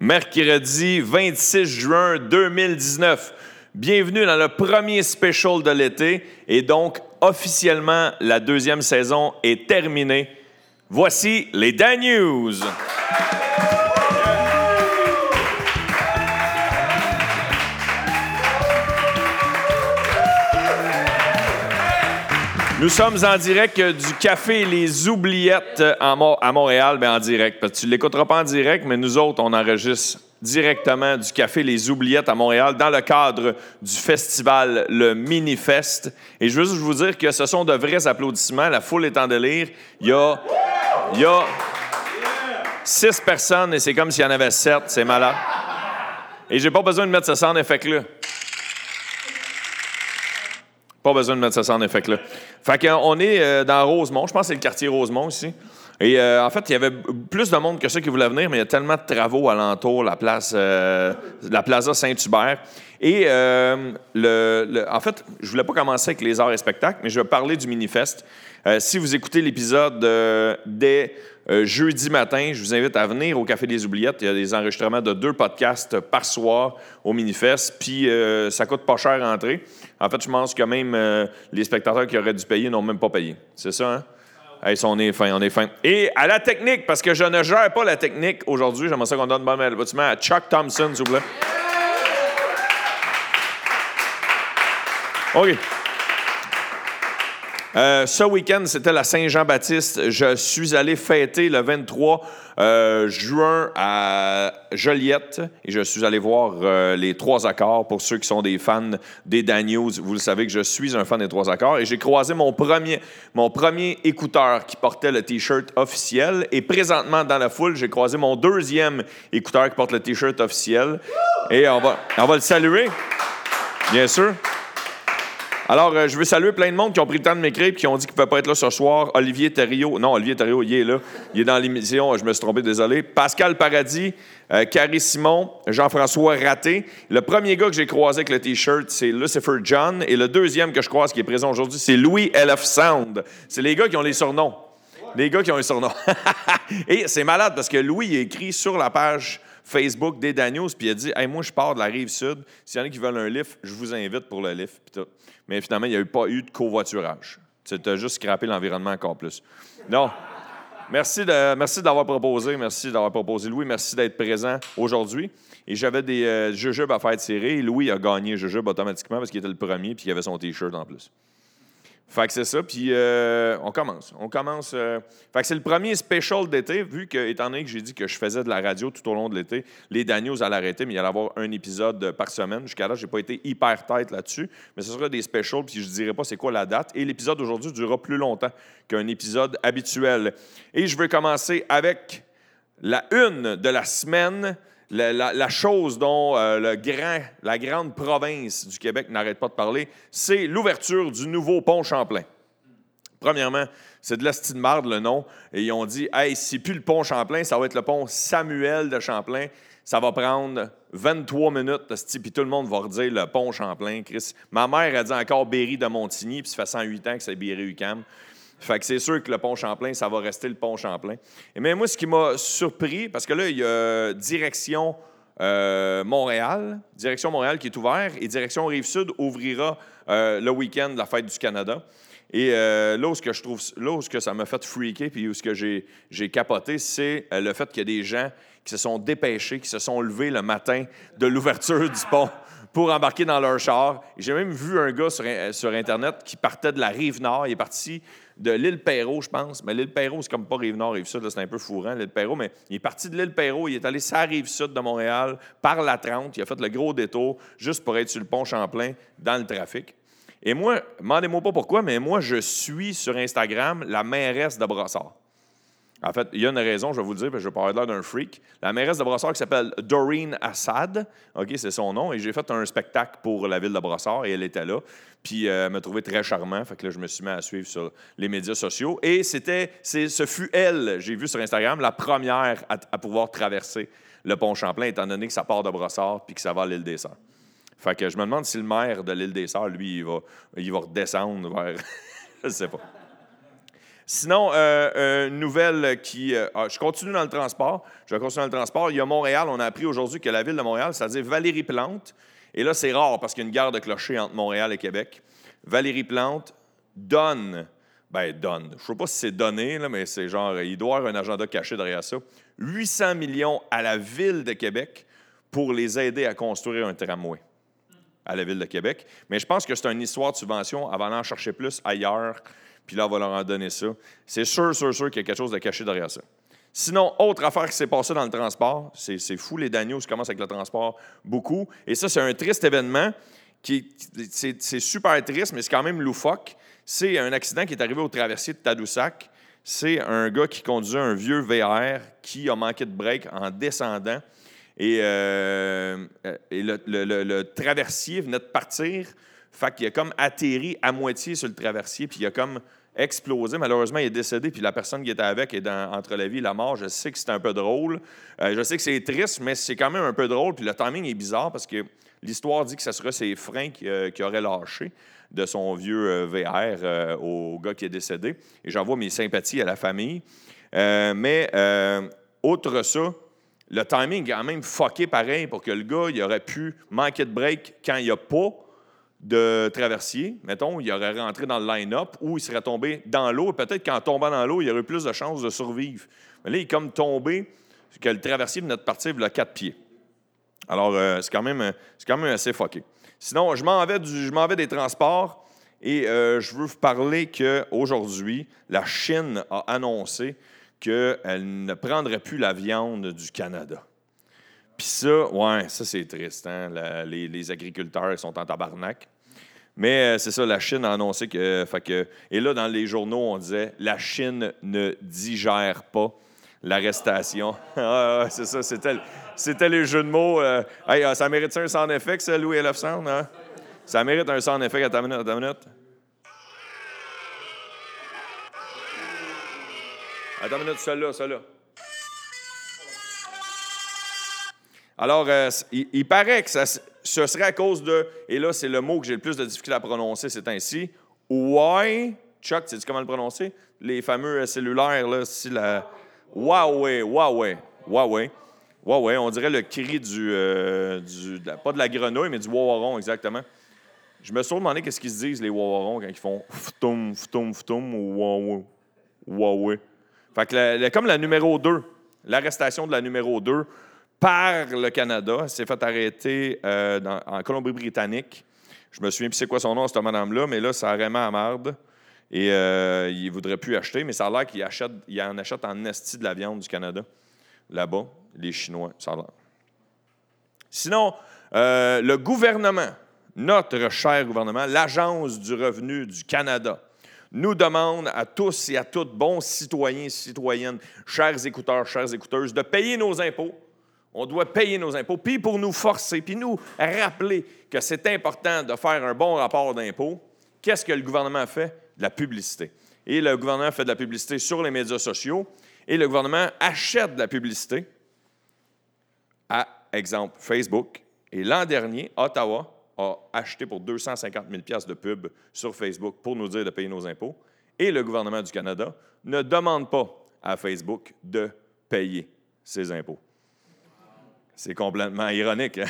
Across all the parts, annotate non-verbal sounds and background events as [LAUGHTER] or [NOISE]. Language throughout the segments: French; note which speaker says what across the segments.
Speaker 1: mercredi 26 juin 2019. Bienvenue dans le premier special de l'été et donc officiellement la deuxième saison est terminée. Voici les Dan News. Nous sommes en direct du Café Les Oubliettes à Montréal, bien en direct. Parce que tu l'écouteras pas en direct, mais nous autres, on enregistre directement du Café Les Oubliettes à Montréal dans le cadre du festival Le Minifest. Et je veux juste vous dire que ce sont de vrais applaudissements. La foule est en délire. Il y a, il y a six personnes et c'est comme s'il y en avait sept. C'est malade. Et j'ai pas besoin de mettre ce sound effect-là. Pas besoin de mettre ça en effet là. Fait qu'on est euh, dans Rosemont. Je pense que c'est le quartier Rosemont ici. Et euh, en fait, il y avait plus de monde que ça qui voulait venir, mais il y a tellement de travaux alentour, la place, euh, la Plaza Saint-Hubert. Et en fait, je voulais pas commencer avec les arts et spectacles, mais je vais parler du Minifest. Si vous écoutez l'épisode dès jeudi matin, je vous invite à venir au Café des Oubliettes. Il y a des enregistrements de deux podcasts par soir au Minifest, puis ça coûte pas cher à entrer. En fait, je pense que même euh, les spectateurs qui auraient dû payer n'ont même pas payé. C'est ça, hein? On est fin, on est fin. Et à la technique, parce que je ne gère pas la technique aujourd'hui, j'aimerais ça qu'on donne bon applaudissement à Chuck Thompson, s'il vous plaît. OK. Euh, ce week-end, c'était la Saint-Jean-Baptiste. Je suis allé fêter le 23 euh, juin à Joliette et je suis allé voir euh, les trois accords. Pour ceux qui sont des fans des Daniels, vous le savez que je suis un fan des trois accords. Et j'ai croisé mon premier, mon premier écouteur qui portait le T-shirt officiel. Et présentement, dans la foule, j'ai croisé mon deuxième écouteur qui porte le T-shirt officiel. Et on va, on va le saluer, bien sûr. Alors, euh, je veux saluer plein de monde qui ont pris le temps de m'écrire et qui ont dit qu'ils ne pouvaient pas être là ce soir. Olivier Thériault. Non, Olivier Thériault, il est là. Il est dans l'émission. Je me suis trompé, désolé. Pascal Paradis, euh, Carrie Simon, Jean-François Raté. Le premier gars que j'ai croisé avec le T-shirt, c'est Lucifer John. Et le deuxième que je croise qui est présent aujourd'hui, c'est Louis LF Sound. C'est les gars qui ont les surnoms. Les gars qui ont les surnoms. [LAUGHS] et c'est malade parce que Louis il écrit sur la page Facebook des Daniels, puis il a dit Hey, Moi, je pars de la rive sud. S'il y en a qui veulent un lift, je vous invite pour le lift. Mais finalement, il n'y a pas eu de covoiturage. Tu as juste scrappé l'environnement encore plus. Non. Merci, de, merci d'avoir proposé. Merci d'avoir proposé. Louis, merci d'être présent aujourd'hui. Et j'avais des euh, jujubes à faire tirer. Louis a gagné jujube automatiquement parce qu'il était le premier puis il avait son T-shirt en plus. Fait que c'est ça, puis euh, on commence. On commence. Euh, fait que c'est le premier special d'été, vu que, étant donné que j'ai dit que je faisais de la radio tout au long de l'été, les Daniels allaient arrêter, mais il allait avoir un épisode par semaine. Jusqu'à là, j'ai pas été hyper tête là-dessus, mais ce sera des specials, puis je dirai pas c'est quoi la date. Et l'épisode d'aujourd'hui durera plus longtemps qu'un épisode habituel. Et je vais commencer avec la une de la semaine la, chose dont euh, la grande province du Québec n'arrête pas de parler, c'est l'ouverture du nouveau pont Champlain. Premièrement, c'est de la de marde le nom. Et ils ont dit Hey, c'est plus le pont Champlain, ça va être le pont Samuel de Champlain. Ça va prendre 23 minutes, puis tout le monde va redire le pont Champlain. Chris. Ma mère a dit encore Berry de Montigny, puis ça fait 108 ans que c'est Berry-UQAM. Fait que c'est sûr que le pont Champlain, ça va rester le pont Champlain. Et mais moi, ce qui m'a surpris, parce que là, il y a direction euh, Montréal, direction Montréal qui est ouvert, et direction Rive-Sud ouvrira euh, le week-end de la fête du Canada. Et euh, là, où ce que je trouve, là ce que ça m'a fait freaker, puis où ce que j'ai, j'ai capoté, c'est le fait qu'il y a des gens qui se sont dépêchés, qui se sont levés le matin de l'ouverture du pont pour embarquer dans leur char. J'ai même vu un gars sur, sur Internet qui partait de la rive nord. Il est parti de l'île Perrault, je pense. Mais l'île Perrault, c'est comme pas Rive-Nord, Rive-Sud, c'est un peu fourrant, l'île Perrault. Mais il est parti de l'île Perrault, il est allé sur la Rive-Sud de Montréal, par la 30. Il a fait le gros détour juste pour être sur le pont Champlain dans le trafic. Et moi, demandez-moi pas pourquoi, mais moi, je suis sur Instagram la mairesse de Brossard. En fait, il y a une raison, je vais vous le dire, parce que je vais parler là d'un freak. La mairesse de Brossard qui s'appelle Doreen Assad, OK, c'est son nom, et j'ai fait un spectacle pour la ville de Brossard, et elle était là. Puis euh, elle m'a trouvé très charmant, fait que là, je me suis mis à suivre sur les médias sociaux. Et c'était, ce fut elle, j'ai vu sur Instagram, la première à, pouvoir traverser le pont Champlain, étant donné que ça part de Brossard puis que ça va à l'île des Sœurs. Fait que je me demande si le maire de l'île des Sœurs, lui, il va, il va redescendre vers... [LAUGHS] je sais pas. Sinon, euh, une nouvelle qui. euh, ah, je continue dans le transport. Je vais continuer dans le transport. Il y a Montréal. On a appris aujourd'hui que la ville de Montréal, c'est-à-dire Valérie Plante, et là, c'est rare parce qu'il y a une gare de clocher entre Montréal et Québec. Valérie Plante donne, ben donne, je ne sais pas si c'est donné, mais c'est genre, il doit y avoir un agenda caché derrière ça, 800 millions à la ville de Québec pour les aider à construire un tramway à la ville de Québec. Mais je pense que c'est une histoire de subvention. Elle va aller en chercher plus ailleurs, puis là, on va leur en donner ça. C'est sûr, sûr, sûr qu'il y a quelque chose de caché derrière ça. Sinon, autre affaire qui s'est passée dans le transport, c'est fou, les Daniels commencent avec le transport beaucoup. Et ça, c'est un triste événement. qui C'est super triste, mais c'est quand même loufoque. C'est un accident qui est arrivé au traversier de Tadoussac. C'est un gars qui conduisait un vieux VR qui a manqué de break en descendant. Et, euh, le traversier venait de partir. Fait qu'il a comme atterri à moitié sur le traversier, puis il a comme explosé. Malheureusement, il est décédé, puis la personne qui était avec est dans- entre la vie et la mort. Je sais que c'est un peu drôle. Euh, je sais que c'est triste, mais c'est quand même un peu drôle. Puis le timing est bizarre parce que l'histoire dit que ce serait ses freins qui, euh, qui auraient lâché de son vieux euh, VR euh, au gars qui est décédé. Et j'envoie mes sympathies à la famille. Mais outre ça, le timing est quand même fucké pareil pour que le gars, il aurait pu manquer de break quand il n'y a pas de traversier. Mettons, il aurait rentré dans le line-up ou il serait tombé dans l'eau. Peut-être qu'en tombant dans l'eau, il aurait eu plus de chances de survivre. Mais là, il est comme tombé, que le traversier de partir, il a quatre pieds. Alors, euh, c'est quand, même, quand même assez fucké. Sinon, je m'en vais, du- je m'en vais des transports et euh, je veux vous parler qu'aujourd'hui, la Chine a annoncé qu'elle ne prendrait plus la viande du Canada. Puis ça, ouais, ça c'est triste. hein. Les, agriculteurs sont en tabarnak. Mais euh, c'est ça, la Chine a annoncé que. Et là, dans les journaux, on disait la Chine ne digère pas l'arrestation. [LAUGHS] Ah, ouais, c'est ça, c'était, c'était les jeux de mots. euh, hey, euh, ça mérite un sound effect, ça, Louis. Sound? Hein? Ça mérite un sound effect à ta minute, à ta minute. À ta minute, celle-là, celle-là. Alors, euh, il, paraît que ça, ce serait à cause de, et là, c'est le mot que j'ai le plus de difficulté à prononcer ces temps-ci, Huawei, Chuck, sais-tu comment le prononcer? Les fameux euh, cellulaires, là, si la... Huawei, Huawei, Huawei. Huawei, on dirait le cri du, euh, du- pas de la grenouille, mais du wawaron, exactement. Je me suis demandé qu'est-ce qu'ils se disent, les wawarons, quand ils font ftoum, ftoum, ftoum, ou Huawei. Huawei. Fait que comme la numéro 2, l'arrestation de la numéro 2 par le Canada, s'est fait arrêter euh, en Colombie-Britannique. Je me souviens plus c'est quoi son nom, cette madame-là, mais là, ça a vraiment. Et euh, il ne voudrait plus acheter, mais ça a l'air qu'il achète, il en achète en esti de la viande du Canada, là-bas, les Chinois, ça a. Sinon, euh, le gouvernement, notre cher gouvernement, l'Agence du revenu du Canada, nous demande à tous et à toutes, bons citoyens et citoyennes, chers écouteurs, chères écouteuses, de payer nos impôts. On doit payer nos impôts, puis pour nous forcer, puis nous rappeler que c'est important de faire un bon rapport d'impôts, qu'est-ce que le gouvernement fait? De la publicité. Et le gouvernement fait de la publicité sur les médias sociaux, et le gouvernement achète de la publicité à, exemple, Facebook. Et l'an dernier, Ottawa a acheté pour 250 000 de pub sur Facebook pour nous dire de payer nos impôts. Et le gouvernement du Canada ne demande pas à Facebook de payer ses impôts. C'est complètement ironique. hein?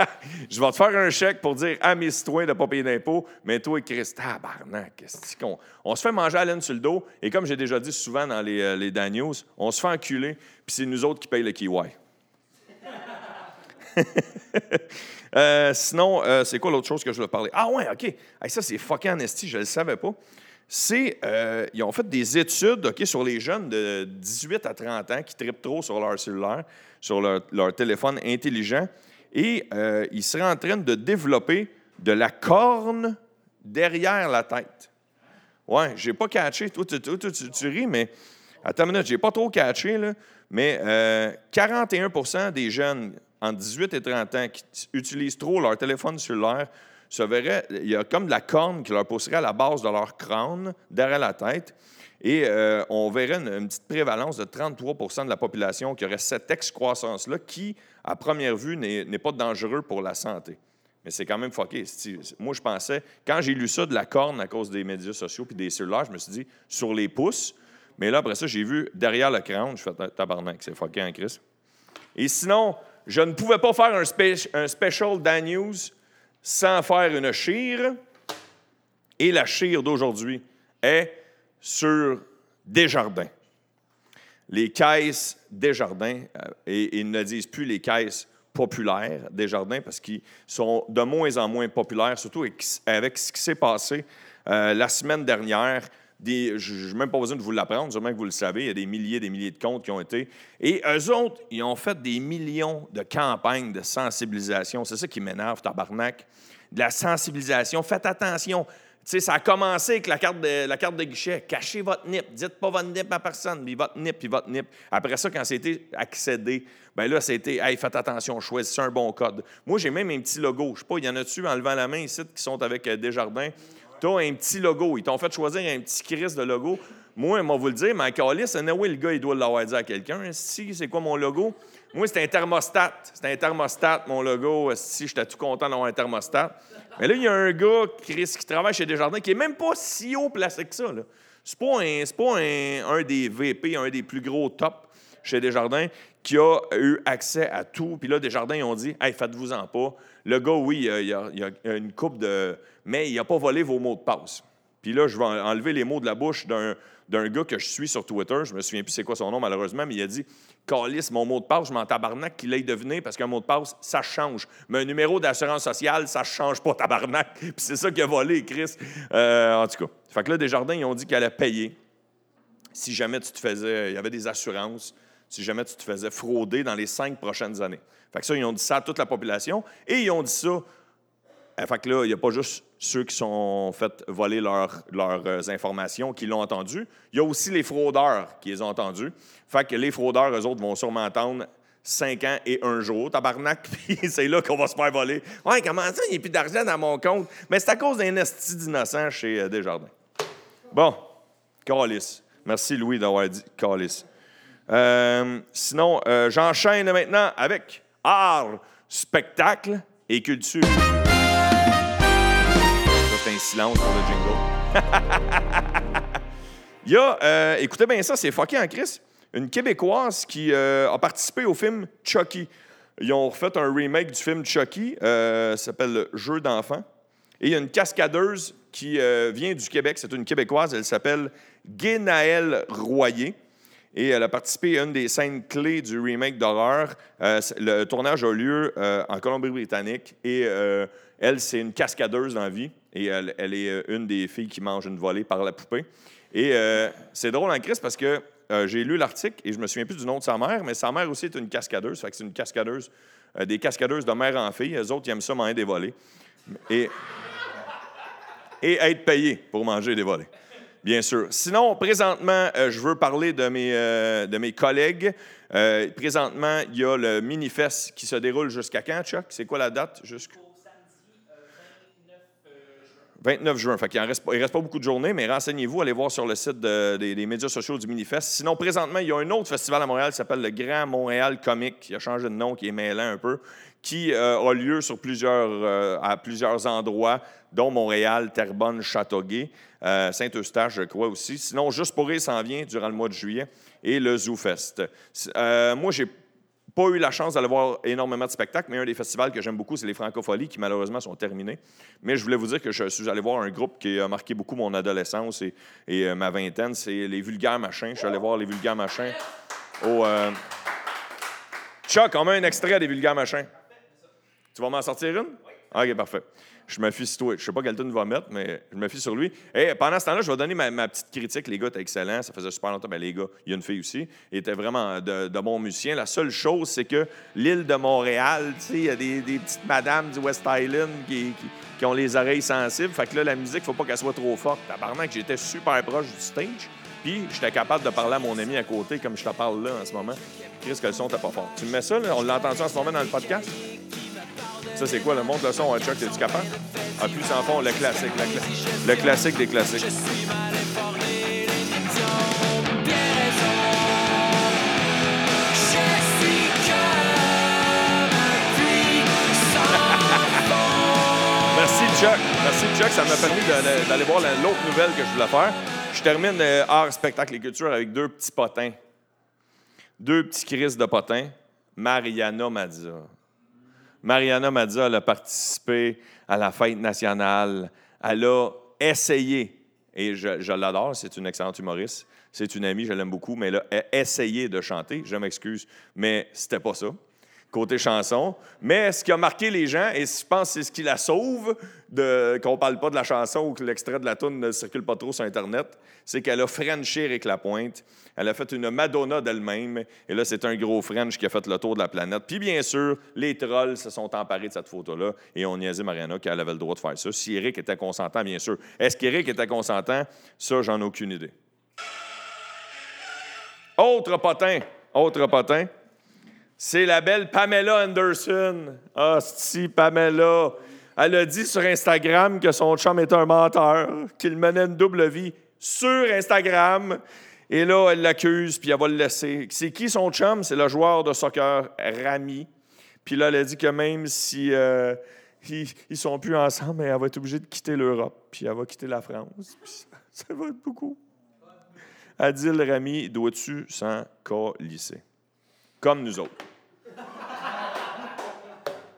Speaker 1: [LAUGHS] Je vais te faire un chèque pour dire à mes citoyens de ne pas payer d'impôts, mais toi, Christ, tabarnak, qu'on- on se fait manger à laine sur le dos, et comme j'ai déjà dit souvent dans les, euh, les Dan News, on se fait enculer, puis c'est nous autres qui payent le kiwi. [LAUGHS] Euh, sinon, euh, c'est quoi l'autre chose que je voulais parler? Ah ouais, OK. Hey, ça, c'est fucking esti, je ne le savais pas. C'est, euh, ils ont fait des études sur les jeunes de 18 à 30 ans qui trippent trop sur leur cellulaire, sur leur, téléphone intelligent, et euh, ils seraient en train de développer de la corne derrière la tête. Ouais, j'ai pas catché. Toi, tu, tu- tu- tu ris, mais attends une minute, j'ai pas trop catché, là. Mais euh, 41% des jeunes entre 18 et 30 ans qui utilisent trop leur téléphone cellulaire se verraient, il y a comme de la corne qui leur pousserait à la base de leur crâne, derrière la tête. Et euh, on verrait une, petite prévalence de 33% de la population qui aurait cette excroissance-là qui, à première vue, n'est pas dangereux pour la santé. Mais c'est quand même fucké. Moi, je pensais, quand j'ai lu ça de la corne à cause des médias sociaux puis des cellulaires, je me suis dit, sur les pouces. Mais là, après ça, j'ai vu derrière le crâne, je fais tabarnak, c'est fucké en Chris? Et sinon, je ne pouvais pas faire un, un special Dan sans faire une chire. Et la chire d'aujourd'hui est sur Desjardins. Les caisses Desjardins, euh, et ils ne disent plus les caisses populaires Desjardins parce qu'ils sont de moins en moins populaires, surtout avec ce qui s'est passé euh, la semaine dernière. je n'ai même pas besoin de vous l'apprendre, sûrement que vous le savez, il y a des milliers et des milliers de comptes qui ont été. Et eux autres, ils ont fait des millions de campagnes de sensibilisation. C'est ça qui m'énerve, tabarnak. De la sensibilisation. Faites attention ça a commencé avec la carte, de, la carte de guichet. Cachez votre NIP. Dites pas votre NIP à personne, mais votre NIP, puis votre NIP. Après ça, quand c'était accédé, ben là, c'était, hey, faites attention, choisissez un bon code. Moi, j'ai même un petit logo. Je sais pas, il y en a-tu en levant la main ici qui sont avec euh, Desjardins? Tu as un petit logo. Ils t'ont fait choisir un petit crise de logo. Moi, moi, vous le dire, mais Calis, oui, le gars, il doit l'avoir dit à quelqu'un. Si, c'est quoi mon logo? Moi, c'est un thermostat. C'est un thermostat, mon logo. Si, j'étais tout content d'avoir un thermostat. Mais là, il y a un gars, Chris, qui travaille chez Desjardins, qui est même pas si haut placé que ça. C'est pas, un, pas un, des VP, un des plus gros top chez Desjardins, qui a eu accès à tout. Puis là, Desjardins, ils ont dit Hey, faites-vous-en pas. Le gars, oui, il y a, une coupe de. Mais il n'a pas volé vos mots de passe. Puis là, je vais enlever les mots de la bouche d'un d'un gars que je suis sur Twitter. Je me souviens plus c'est quoi son nom, malheureusement, mais il a dit Calis, mon mot de passe, je m'en tabarnak qu'il ait deviné parce qu'un mot de passe, ça change. Mais un numéro d'assurance sociale, ça change pas, tabarnak. [LAUGHS] Puis c'est ça qui a volé, Chris. Euh, en tout cas. Fait que là, Desjardins, ils ont dit qu'elle allait payer si jamais tu te faisais. Il y avait des assurances, si jamais tu te faisais frauder dans les cinq prochaines années. Fait que ça, ils ont dit ça à toute la population et ils ont dit ça fait que là, il n'y a pas juste ceux qui sont fait voler leurs euh, informations qui l'ont entendu. Il y a aussi les fraudeurs qui les ont entendus. Fait que les fraudeurs, eux autres, vont sûrement attendre cinq ans et un jour, tabarnak, [LAUGHS] puis c'est là qu'on va se faire voler. Ouais, comment ça, il n'y a plus d'argent dans mon compte? Mais c'est à cause d'un esti d'innocent chez euh, Desjardins. Bon, Calis. Merci, Louis, d'avoir dit Calis. sinon, j'enchaîne maintenant avec art, spectacle et culture un silence pour le jingle. Il y a, euh, écoutez bien ça, c'est fucké en Chris, une Québécoise qui euh, a participé au film Chucky. Ils ont refait un remake du film Chucky, euh, ça s'appelle Jeu d'enfant. Et il y a une cascadeuse qui vient du Québec, c'est une Québécoise, elle s'appelle Guénaëlle Royer. Et elle a participé à une des scènes clés du remake d'horreur. le tournage a lieu en Colombie-Britannique et elle, c'est une cascadeuse dans la vie et elle, est euh, une des filles qui mange une volée par la poupée. Et euh, c'est drôle en crise parce que euh, j'ai lu l'article et je me souviens plus du nom de sa mère, mais sa mère aussi est une cascadeuse. Fait que c'est une cascadeuse, des cascadeuses de mère en fille. Les autres, ils aiment ça manger des volets. Et, et être payé pour manger des volets. Bien sûr. Sinon, présentement, je veux parler de mes, de mes collègues. présentement, il y a le mini-fest qui se déroule jusqu'à quand, Chuck? C'est quoi la date? 29 juin. Fait il ne reste, pas beaucoup de journées, mais renseignez-vous, allez voir sur le site des, médias sociaux du Minifest. Sinon, présentement, il y a un autre festival à Montréal qui s'appelle le Grand Montréal Comic, qui a changé de nom, qui est mêlant un peu, qui euh, a lieu sur plusieurs, euh, à plusieurs endroits, dont Montréal, Terrebonne, Châteauguay, euh, Saint-Eustache, je crois aussi. Sinon, Juste pour rire s'en vient durant le mois de juillet et le ZooFest. moi, j'ai pas eu la chance d'aller voir énormément de spectacles, mais un des festivals que j'aime beaucoup, c'est les Francopholies, qui malheureusement sont terminés. Mais je voulais vous dire que je suis allé voir un groupe qui a marqué beaucoup mon adolescence et, euh, ma vingtaine, c'est les Vulgaires Machins. Je suis allé voir les Vulgaires Machins au... Euh... Chuck, on met un extrait des Vulgaires Machins. Tu vas m'en sortir une? OK, parfait je me fie sur toi. Je sais pas quel tune va mettre, mais je me fie sur lui. Et pendant ce temps-là, je vais donner ma, petite critique. Les gars étaient excellents. Ça faisait super longtemps. Ben, les gars, il y a une fille aussi. Ils étaient vraiment de, bons musiciens. La seule chose, c'est que l'île de Montréal, il y a des, petites madames du West Island qui, ont les oreilles sensibles. Fait que là, la musique, faut pas qu'elle soit trop forte. que j'étais super proche du stage. Puis, j'étais capable de parler à mon ami à côté, comme je te parle là en ce moment. Chris, que le son t'es pas fort. Tu me mets ça, là? On l'a entendu en ce moment dans le podcast? Ça, c'est quoi? Le montre le son, Chuck, es-tu capable? En plus, en fond, le classique, le classique des classiques. [LAUGHS] Chuck. Merci, Chuck. Ça m'a permis d'aller voir la- l'autre nouvelle que je voulais faire. Je termine euh, art, spectacle et culture avec deux petits potins. Deux petits crises de potins. Mariana Mazza. Mariana Mazza, elle a participé à la fête nationale. Elle a essayé, et je, je l'adore, c'est une excellente humoriste. C'est une amie, je l'aime beaucoup, mais elle a essayé de chanter. Je m'excuse, mais c'était pas ça côté chanson. Mais ce qui a marqué les gens, et je pense que c'est ce qui la sauve, qu'on parle pas de la chanson ou que l'extrait de la tune ne circule pas trop sur Internet, c'est qu'elle a Frenché Eric Lapointe. Elle a fait une Madonna d'elle-même. Et là, c'est un gros French qui a fait le tour de la planète. Puis bien sûr, les trolls se sont emparés de cette photo-là et on niaisait Mariana qu'elle avait le droit de faire ça. Si Eric était consentant, bien sûr. Est-ce qu'Eric était consentant? Ça, j'en ai aucune idée. Autre potin, autre potin. C'est la belle Pamela Anderson. Ah, si, Pamela. Elle a dit sur Instagram que son chum est un menteur, qu'il menait une double vie sur Instagram. Et là, elle l'accuse, puis elle va le laisser. C'est qui son chum? C'est le joueur de soccer Rami. Puis là, elle a dit que même si euh, [LAUGHS] ils, sont plus ensemble, elle va être obligée de quitter l'Europe, puis elle va quitter la France. Ça va être beaucoup. Adil Rami, dois-tu s'en colisser? Comme nous autres.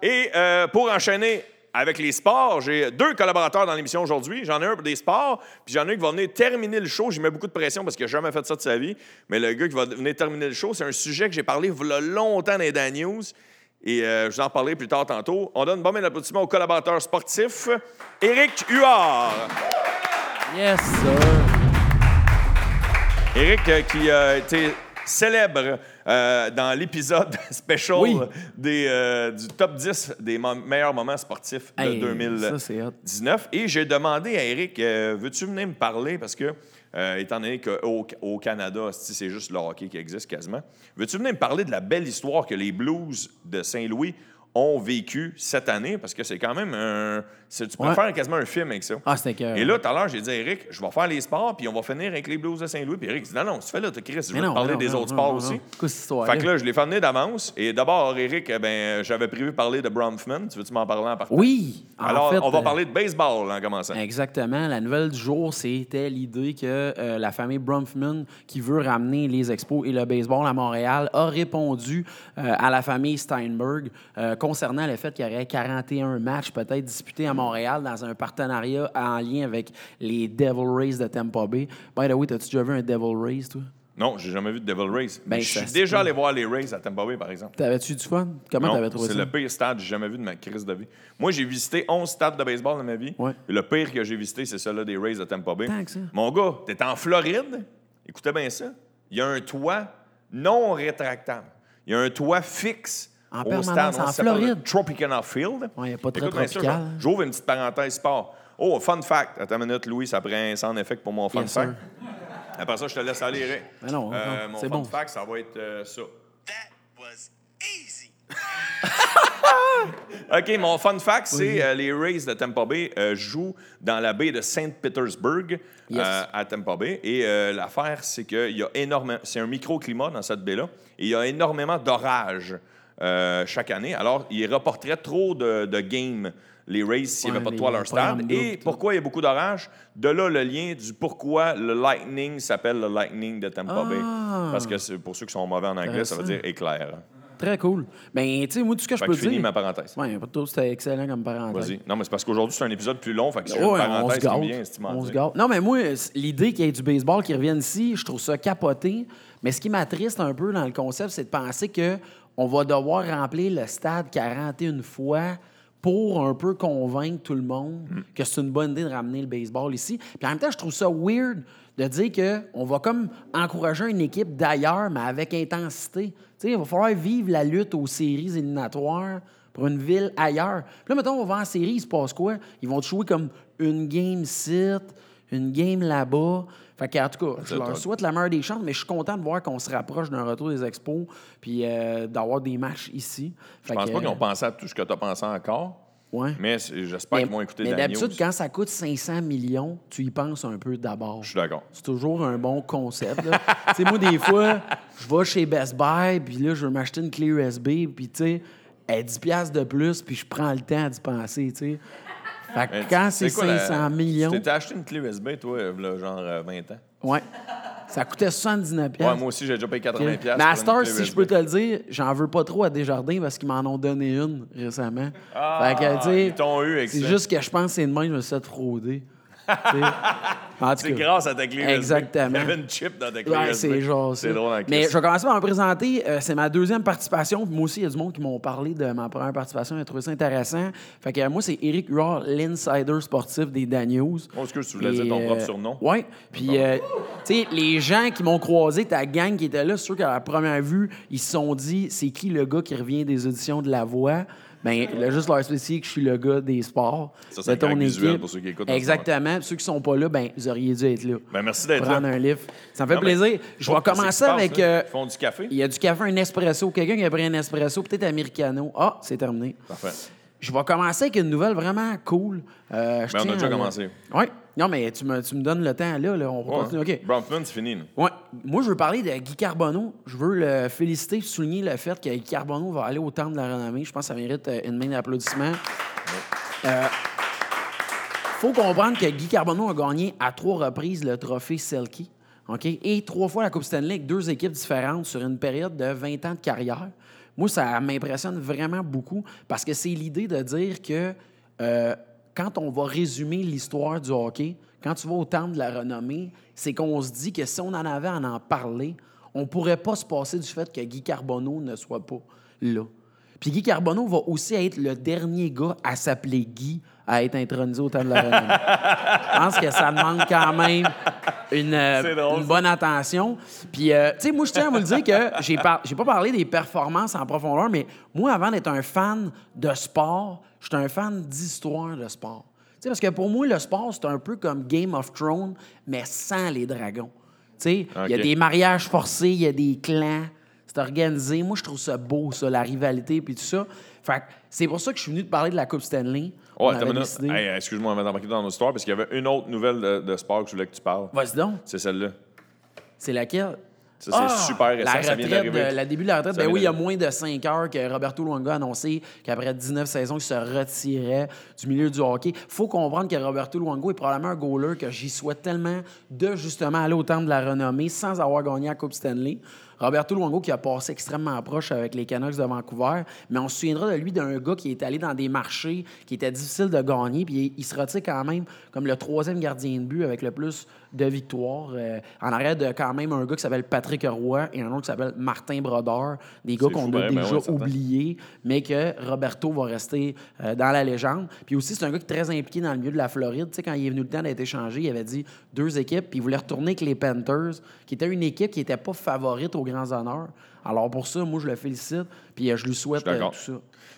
Speaker 1: Et euh, pour enchaîner avec les sports, j'ai deux collaborateurs dans l'émission aujourd'hui. J'en ai un pour des sports, puis j'en ai un qui va venir terminer le show. J'y mets beaucoup de pression parce qu'il n'a jamais fait ça de sa vie. Mais le gars qui va venir terminer le show, c'est un sujet que j'ai parlé il y a longtemps dans les Dan News. Et euh, je vous en parlerai plus tard tantôt. On donne bon main d'applaudissement au collaborateur sportif, Éric Huard.
Speaker 2: Yes, sir.
Speaker 1: Éric euh, qui a été célèbre euh, dans l'épisode [LAUGHS] special
Speaker 2: Oui.
Speaker 1: des, euh, du top 10 des meilleurs moments sportifs de
Speaker 2: Hey,
Speaker 1: 2019.
Speaker 2: ça, c'est hot.
Speaker 1: Et j'ai demandé à Eric, euh, veux-tu venir me parler? Parce que, étant donné qu'au au Canada, c'est c'est juste le hockey qui existe quasiment, veux-tu venir me parler de la belle histoire que les Blues de Saint-Louis ont vécu cette année? Parce que c'est quand même un... Tu peux
Speaker 2: Ouais.
Speaker 1: faire quasiment un film avec ça.
Speaker 2: Ah, c'était que.
Speaker 1: Et là, tout à l'heure, j'ai dit à Eric, je vais faire les sports, puis on va finir avec les Blues de Saint-Louis. Puis Eric dit, non, non, tu fais là, tu Chris, je vais te parler des autres sports aussi. Fait que là, je l'ai fait venir d'avance. Et d'abord, Eric, eh ben, j'avais prévu parler de Bronfman. Tu veux-tu m'en parler en partant?
Speaker 2: Oui.
Speaker 1: Alors, on va
Speaker 2: euh,
Speaker 1: parler de baseball en commençant.
Speaker 2: Exactement. La nouvelle du jour, c'était l'idée que euh, la famille Bronfman, qui veut ramener les expos et le baseball à Montréal, a répondu euh, à la famille Steinberg concernant le fait qu'il y aurait 41 matchs peut-être disputés à Montréal dans un partenariat en lien avec les Devil Rays de Tampa Bay. By the way, as-tu déjà vu un Devil Rays, toi?
Speaker 1: Non, j'ai jamais vu de Devil Rays.
Speaker 2: Ben,
Speaker 1: Mais je suis déjà allé voir les Rays à Tampa Bay, par exemple.
Speaker 2: T'avais-tu du fun? Comment t'avais trouvé
Speaker 1: c'est
Speaker 2: ça?
Speaker 1: le pire stade que j'ai jamais vu de ma crise de vie. Moi, j'ai visité 11 stades de baseball dans ma vie.
Speaker 2: Ouais.
Speaker 1: Et le pire que j'ai visité, c'est celui des Rays de Tampa Bay.
Speaker 2: Tant que ça.
Speaker 1: Mon gars, t'es en Floride? Écoutez bien ça. Il y a un toit non rétractable. Il y a un toit fixe
Speaker 2: En
Speaker 1: au
Speaker 2: permanence,
Speaker 1: stade.
Speaker 2: en Floride.
Speaker 1: Tropicana Field.
Speaker 2: Ouais, il y a pas très
Speaker 1: Écoute
Speaker 2: tropical.
Speaker 1: J'ouvre une petite parenthèse sport. Oh, fun fact. Attends une minute, Louis, ça prend un sound effect pour mon fun
Speaker 2: Yes,
Speaker 1: fact.
Speaker 2: sir.
Speaker 1: Après ça, je te laisse aller, Ray.
Speaker 2: Ben non,
Speaker 1: Euh,
Speaker 2: non,
Speaker 1: mon fun
Speaker 2: bon.
Speaker 1: fact, ça va être euh, ça.
Speaker 3: That was easy. [LAUGHS]
Speaker 1: OK, mon fun fact, c'est euh, les Rays de Tampa Bay euh, jouent dans la baie de Saint Petersburg
Speaker 2: Yes.
Speaker 1: euh, à Tampa Bay. Et euh, l'affaire, c'est qu'il y a énormément... C'est un microclimat dans cette baie-là. Et il y a énormément d'orages euh, chaque année. Alors, ils reporteraient trop de, de games, les Rays, s'il n'y avait pas de toit à leur stade. Et
Speaker 2: tout.
Speaker 1: pourquoi il y a beaucoup d'orages? De là, le lien du pourquoi le Lightning s'appelle le Lightning de Tampa Bay.
Speaker 2: Ah.
Speaker 1: Parce que pour ceux qui sont mauvais en anglais, ça veut dire éclair.
Speaker 2: Très cool. Ben, tu sais, moi, tout ce que je peux
Speaker 1: que je finis
Speaker 2: dire.
Speaker 1: ma parenthèse.
Speaker 2: Ouais, pas trouble, c'était excellent comme parenthèse.
Speaker 1: Vas-y. Non, mais c'est parce qu'aujourd'hui, c'est un épisode plus long. Fait que c'est
Speaker 2: Ouais,
Speaker 1: une
Speaker 2: on se
Speaker 1: parenthèse si tu m'en
Speaker 2: On se gâte. Non, mais moi, l'idée qu'il y ait du baseball qui revienne ici, je trouve ça capoté. Mais ce qui m'attriste un peu dans le concept, c'est de penser que on va devoir remplir le stade 41 fois pour un peu convaincre tout le monde
Speaker 1: Mm.
Speaker 2: que c'est une bonne idée de ramener le baseball ici. Puis en même temps, je trouve ça weird de dire que on va comme encourager une équipe d'ailleurs, mais avec intensité. Tu sais, il va falloir vivre la lutte aux séries éliminatoires pour une ville ailleurs. Puis là, mettons, on va en série, il se passe quoi? Ils vont te jouer comme une game sit, une game là-bas. Fait qu'en tout cas, je leur souhaite la meilleure des chances, mais je suis content de voir qu'on se rapproche d'un retour des expos puis euh, d'avoir des matchs ici.
Speaker 1: Je pense pas qu'ils ont pensé à tout ce que tu as pensé encore,
Speaker 2: Ouais.
Speaker 1: mais j'espère qu'ils vont écouter
Speaker 2: mais d'habitude, quand ça coûte 500 millions, tu y penses un peu d'abord.
Speaker 1: Je suis d'accord.
Speaker 2: C'est toujours un bon concept. [LAUGHS] tu sais, moi, des fois, je vais chez Best Buy, puis là, je veux m'acheter une clé USB, puis tu sais, elle est 10 piastres de plus, puis je prends le temps d'y penser, tu sais. Fait que quand c'est
Speaker 1: quoi, la-
Speaker 2: 500 millions,
Speaker 1: Tu t'étais acheté une clé USB, toi, là, genre euh, 20 ans.
Speaker 2: ouais, ça coûtait 79
Speaker 1: Ouais,
Speaker 2: piastres.
Speaker 1: moi aussi, j'ai déjà payé 80
Speaker 2: Ok.
Speaker 1: piastres
Speaker 2: Mais à
Speaker 1: une
Speaker 2: Star, si je peux te le dire, j'en veux pas trop à Desjardins parce qu'ils m'en ont donné une récemment.
Speaker 1: Ah,
Speaker 2: fait que, tu sais,
Speaker 1: ils t'ont eu
Speaker 2: c'est juste que je pense que c'est de même, je me suis fait frauder. [LAUGHS]
Speaker 1: C'est grâce à ta clé.
Speaker 2: Exactement.
Speaker 1: Il y avait une chip dans ta clé
Speaker 2: Ouais, c'est genre.
Speaker 1: C'est drôle en
Speaker 2: Mais je vais commencer par me présenter. Euh, c'est ma deuxième participation. Puis Moi aussi, il y a du monde qui m'ont parlé de ma première participation. J'ai trouvé ça intéressant. Fait que euh, moi, c'est Eric Huard, l'insider sportif des Dan News.
Speaker 1: Oh, excuse, tu voulais dire ton
Speaker 2: Et,
Speaker 1: propre
Speaker 2: euh,
Speaker 1: surnom?
Speaker 2: Oui. Puis, tu sais, les gens qui m'ont croisé, ta gang qui était là, c'est sûr qu'à la première vue, ils se sont dit, c'est qui le gars qui revient des auditions de La Voix? Ben, là, juste leur spécifier que je suis le gars des sports.
Speaker 1: Ça, c'est
Speaker 2: de
Speaker 1: un visuel
Speaker 2: équipe.
Speaker 1: pour ceux qui écoutent
Speaker 2: Exactement. Puis Ceux qui sont pas là, ben, vous auriez dû être là.
Speaker 1: Ben, merci d'être
Speaker 2: Prendre
Speaker 1: là.
Speaker 2: un livre. Ça me fait
Speaker 1: Non,
Speaker 2: plaisir. Je vais commencer
Speaker 1: passe,
Speaker 2: avec.
Speaker 1: là?
Speaker 2: euh,
Speaker 1: Ils font du café?
Speaker 2: il y a du café, un espresso. Quelqu'un qui a pris un espresso, peut-être americano. Ah, c'est terminé.
Speaker 1: Parfait.
Speaker 2: Je vais commencer avec une nouvelle vraiment cool. Euh, je
Speaker 1: Ben, on a déjà
Speaker 2: à-
Speaker 1: commencé.
Speaker 2: Oui. Non, mais tu me, tu me donnes le temps là. là. On va
Speaker 1: Ouais.
Speaker 2: continuer. OK.
Speaker 1: Bronfman, c'est fini.
Speaker 2: Ouais. Moi, je veux parler de Guy Carbonneau. Je veux le féliciter souligner le fait que Guy Carbonneau va aller au Temple de la Renommée. Je pense que ça mérite euh, une main d'applaudissement. Euh, faut comprendre que Guy Carbonneau a gagné à trois reprises le trophée Selkie. OK? Et trois fois la Coupe Stanley avec deux équipes différentes sur une période de 20 ans de carrière. Moi, ça m'impressionne vraiment beaucoup parce que c'est l'idée de dire que euh, quand on va résumer l'histoire du hockey, quand tu vas au temple de la renommée, c'est qu'on se dit que si on en avait à en parler, on pourrait pas se passer du fait que Guy Carbonneau ne soit pas là. Puis Guy Carbonneau va aussi être le dernier gars à s'appeler Guy à être intronisé au temple de la renommée. Je pense que ça demande quand même une, euh, une bonne attention. Puis, euh, tu sais, moi, je tiens à vous le dire que j'ai par- j'ai pas parlé des performances en profondeur, mais moi, avant d'être un fan de sport, j'étais un fan d'histoire de sport. Tu sais, parce que pour moi, le sport, c'est un peu comme Game of Thrones, mais sans les dragons. Tu sais, il y a des mariages forcés, il y a des clans, c'est organisé. Moi, je trouve ça beau, ça, la rivalité puis tout ça. Fait que c'est pour ça que je suis venu te parler de la Coupe Stanley.
Speaker 1: Ouais, minute.
Speaker 2: décidé-
Speaker 1: Hey, excuse-moi, on va t'embarquer dans notre histoire parce qu'il y avait une autre nouvelle de, de sport que je voulais que tu parles.
Speaker 2: Vas-y donc.
Speaker 1: C'est celle-là.
Speaker 2: C'est laquelle?
Speaker 1: Ça, c'est
Speaker 2: Ah!
Speaker 1: super récent,
Speaker 2: La
Speaker 1: ça vient
Speaker 2: retraite,
Speaker 1: d'arriver.
Speaker 2: de- la début de la retraite.
Speaker 1: Ça
Speaker 2: Ben
Speaker 1: vient
Speaker 2: oui, il y a
Speaker 1: d'arriver.
Speaker 2: moins de 5 heures que Roberto Luongo a annoncé qu'après 19 saisons, il se retirait du milieu du hockey. faut comprendre que Roberto Luongo est probablement un goaler que j'y souhaite tellement de justement aller au temple de la renommée sans avoir gagné la Coupe Stanley. Roberto Luongo qui a passé extrêmement proche avec les Canucks de Vancouver, mais on se souviendra de lui d'un gars qui est allé dans des marchés qui étaient difficiles de gagner, puis il, il se retire quand même comme le troisième gardien de but avec le plus de victoires, euh, en arrière de quand même un gars qui s'appelle Patrick Roy et un autre qui s'appelle Martin Brodeur, des gars qu'on a
Speaker 1: ben,
Speaker 2: déjà
Speaker 1: ouais,
Speaker 2: oubliés, mais que Roberto va rester euh, dans la légende. Puis aussi, c'est un gars qui est très impliqué dans le milieu de la Floride. Tu sais, quand il est venu le temps d'être échangé, il avait dit deux équipes, puis il voulait retourner avec les Panthers, qui était une équipe qui n'était pas favorite aux grands honneurs. Alors pour ça, moi, je le félicite, puis euh, je lui souhaite
Speaker 1: Je
Speaker 2: euh, tout ça.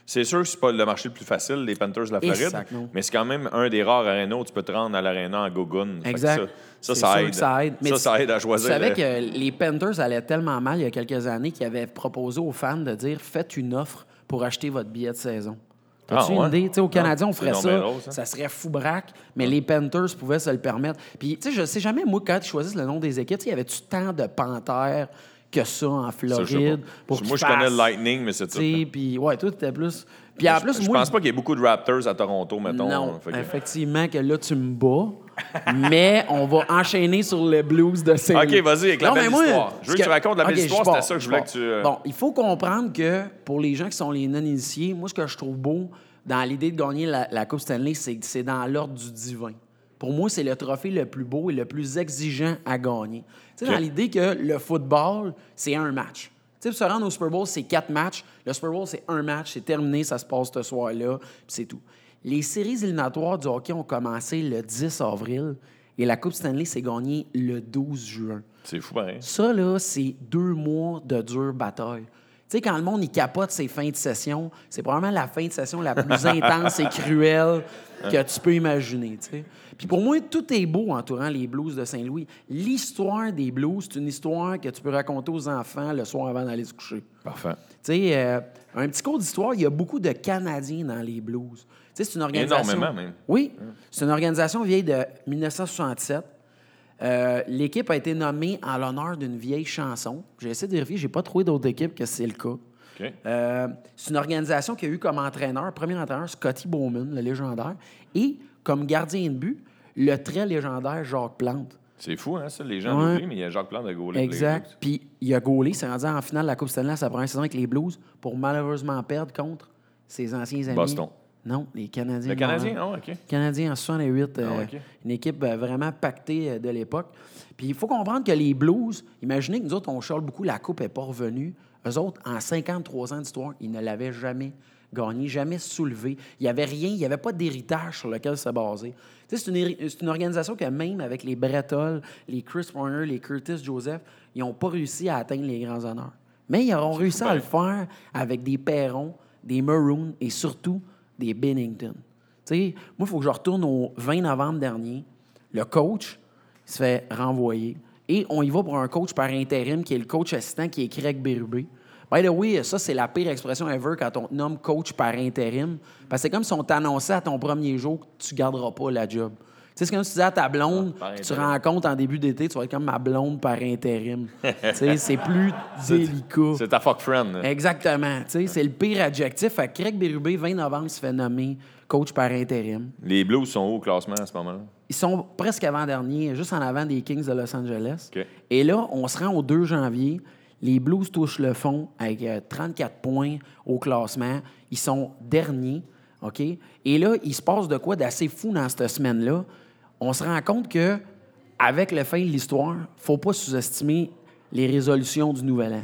Speaker 1: C'est sûr que c'est pas le marché le plus facile, les Panthers de la Floride,
Speaker 2: non.
Speaker 1: mais c'est quand même un des rares arénas où tu peux te rendre à l'aréna en gogun.
Speaker 2: Exact.
Speaker 1: Ça, ça, aide.
Speaker 2: ça aide. Mais
Speaker 1: ça,
Speaker 2: tu-
Speaker 1: ça aide à
Speaker 2: Tu
Speaker 1: choisir.
Speaker 2: savais
Speaker 1: le-
Speaker 2: que les Panthers allaient tellement mal il y a quelques années qu'ils avaient proposé aux fans de dire faites une offre pour acheter votre billet de saison. T'as-tu
Speaker 1: Ah,
Speaker 2: une
Speaker 1: ouais?
Speaker 2: idée? Tu sais, au Canadien, on ferait ça.
Speaker 1: drôle, ça.
Speaker 2: serait fou braque, mais les Panthers pouvaient se le permettre. Puis, tu sais, je sais jamais, moi, quand ils choisissent le nom des équipes, tu sais, y avait-tu tant de panthères que ça en
Speaker 1: Ça, je
Speaker 2: Floride?
Speaker 1: pas.
Speaker 2: pour
Speaker 1: Moi, je connais le Lightning, mais c'est
Speaker 2: sais, Puis, ouais, toi, t'étais plus. Puis en plus,
Speaker 1: je
Speaker 2: moi,
Speaker 1: pense pas qu'il y ait beaucoup de Raptors à Toronto, mettons.
Speaker 2: non,
Speaker 1: que-
Speaker 2: effectivement que là, tu me bats. mais on va enchaîner sur les blues de saint
Speaker 1: OK, vas-y, avec la
Speaker 2: Non,
Speaker 1: belle
Speaker 2: moi,
Speaker 1: histoire. Je veux que tu racontes la belle
Speaker 2: OK, je
Speaker 1: histoire, c'était ça que je
Speaker 2: je
Speaker 1: voulais que tu, euh,
Speaker 2: Bon, il faut comprendre que pour les gens qui sont les non-initiés, moi, ce que je trouve beau dans l'idée de gagner la, la Coupe Stanley, c'est que c'est dans l'ordre du divin. Pour moi, c'est le trophée le plus beau et le plus exigeant à gagner. Tu sais,
Speaker 1: OK.
Speaker 2: dans l'idée que le football, c'est un match. Tu sais, se rendre au Super Bowl, c'est quatre matchs. Le Super Bowl, c'est un match, c'est terminé, ça se passe ce soir-là, puis c'est tout. Les séries éliminatoires du hockey ont commencé le 10 avril et la Coupe Stanley s'est gagnée le 12 juin.
Speaker 1: C'est fou, pareil.
Speaker 2: Ça, là, c'est deux mois de dure bataille. Tu sais, quand le monde, il capote ses fins de session, c'est probablement la fin de session la plus [LAUGHS] intense et cruelle que tu peux imaginer, tu sais. Puis pour moi, tout est beau entourant les blues de Saint-Louis. L'histoire des blues, c'est une histoire que tu peux raconter aux enfants le soir avant d'aller se coucher.
Speaker 1: Parfait.
Speaker 2: Tu sais, euh, un petit cours d'histoire, il y a beaucoup de Canadiens dans les blues. Tu sais, c'est une organisation...
Speaker 1: Énormément, même.
Speaker 2: Oui. C'est une organisation vieille de 1967. Euh, L'équipe a été nommée en l'honneur d'une vieille chanson. J'ai essayé de vérifier, j'ai pas trouvé d'autres équipes que c'est le cas. Euh, c'est une organisation qui a eu comme entraîneur, premier entraîneur, Scotty Bowman, le légendaire, et comme gardien de but, le très légendaire Jacques Plante.
Speaker 1: C'est fou, hein, ça. Les gens
Speaker 2: Ouais.
Speaker 1: l'oublient, mais il y a Jacques Plante de Gaulle.
Speaker 2: Exact. Puis il a gaulé, s'est rendu en finale de la Coupe Stanley sa première saison avec les Blues pour malheureusement perdre contre ses anciens amis.
Speaker 1: Boston.
Speaker 2: Non, les Canadiens.
Speaker 1: Le
Speaker 2: de
Speaker 1: Canadien,
Speaker 2: Montréal.
Speaker 1: non, OK.
Speaker 2: Canadiens en 68, euh,
Speaker 1: Ah, ok.
Speaker 2: une équipe euh, vraiment pactée euh, de l'époque. Puis il faut comprendre que les Blues, imaginez que nous autres, on charle beaucoup, la Coupe n'est pas revenue. Eux autres, en 53 ans d'histoire, ils ne l'avaient jamais gagné, jamais soulevé. Il n'y avait rien, il n'y avait pas d'héritage sur lequel se baser. Sais, c'est une, organisation que même avec les Brettol, les Chris Warner, les Curtis Joseph, ils n'ont pas réussi à atteindre les grands honneurs. Mais ils auront réussi à le faire avec des Perrons, des Maroons et surtout des Bennington. Moi, il faut que je retourne au 20 novembre dernier. Le coach se fait renvoyer. Et on y va pour un coach par intérim, qui est le coach assistant, qui est Craig Berube. By the way, ça, c'est la pire expression ever quand on te nomme coach par intérim. Parce que c'est comme si on t'annonçait à ton premier jour que tu ne garderas pas la job. Tu sais, c'est comme si tu disais à ta blonde,
Speaker 1: Ah,
Speaker 2: tu rencontres en début d'été, tu vas être comme ma blonde par intérim. tu sais, [LAUGHS] c'est plus délicat.
Speaker 1: C'est ta fuck friend. là.
Speaker 2: Exactement. Tu sais, c'est le pire adjectif. Fait que Craig Berube, 20 novembre, se fait nommer coach par intérim.
Speaker 1: Les Blues sont où au classement à ce moment-là?
Speaker 2: Ils sont presque avant-dernier, juste en avant des Kings de Los Angeles. Et là, on se rend au 2 janvier. Les Blues touchent le fond avec euh, 34 points au classement. Ils sont derniers. OK? Et là, il se passe de quoi d'assez fou dans cette semaine-là? On se rend compte que, avec le fin de l'histoire, faut pas sous-estimer les résolutions du Nouvel An.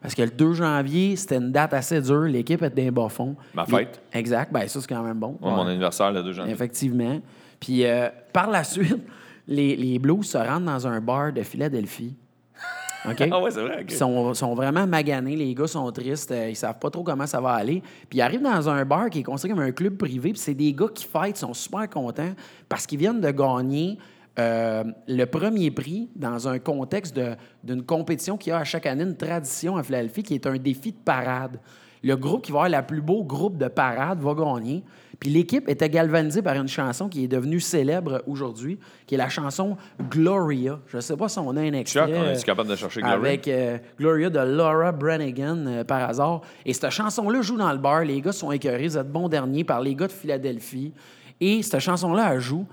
Speaker 2: Parce que le 2 janvier, c'était une date assez dure. L'équipe était d'un bas fond.
Speaker 1: Ma fête.
Speaker 2: Exact. Ben, ça, c'est quand même bon.
Speaker 1: Ouais, Mon anniversaire, le 2 janvier.
Speaker 2: Effectivement. Puis euh, par la [LAUGHS] suite, les, les Blues se rendent dans un bar de Philadelphie.
Speaker 1: Ah ouais, c'est vrai.
Speaker 2: Ils sont, sont vraiment maganés, les gars sont tristes, euh, ils savent pas trop comment ça va aller. Puis ils arrivent dans un bar qui est considéré comme un club privé, puis c'est des gars qui fêtent, sont super contents parce qu'ils viennent de gagner euh, le premier prix dans un contexte d'une compétition qui a à chaque année une tradition à Philadelphie qui est un défi de parade. Le groupe qui va avoir la plus beau groupe de parade va gagner. Puis l'équipe était galvanisée par une chanson qui est devenue célèbre aujourd'hui, qui est la chanson Gloria. Je ne sais pas si on a un extrait.
Speaker 1: Chuck, on est capable de chercher Gloria?
Speaker 2: avec euh, Gloria de Laura Branigan euh, par hasard. Et cette chanson-là joue dans le bar. Les gars sont écœurés. Vous êtes bons derniers par les gars de Philadelphie. Et cette chanson-là, elle joue.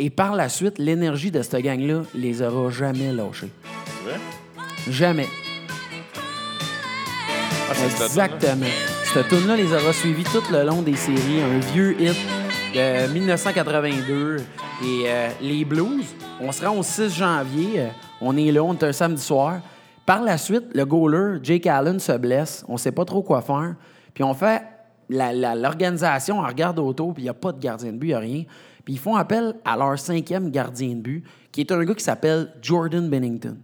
Speaker 2: Et par la suite, l'énergie de cette gang-là les aura jamais lâchés.
Speaker 1: Vrai?
Speaker 2: Jamais.
Speaker 1: Ah?
Speaker 2: Exactement. Cette tune-là les aura suivis tout le long des séries. Un vieux hit de 1982. Et euh, les Blues, on se rend au 6 janvier. Euh, on est là, on est un samedi soir. Par la suite, le goaler, Jake Allen, se blesse. On sait pas trop quoi faire. Puis on fait... L'organisation, on regarde autour, puis il n'y a pas de gardien de but, il n'y a rien. Puis ils font appel à leur cinquième gardien de but, qui est un gars qui s'appelle Jordan Bennington.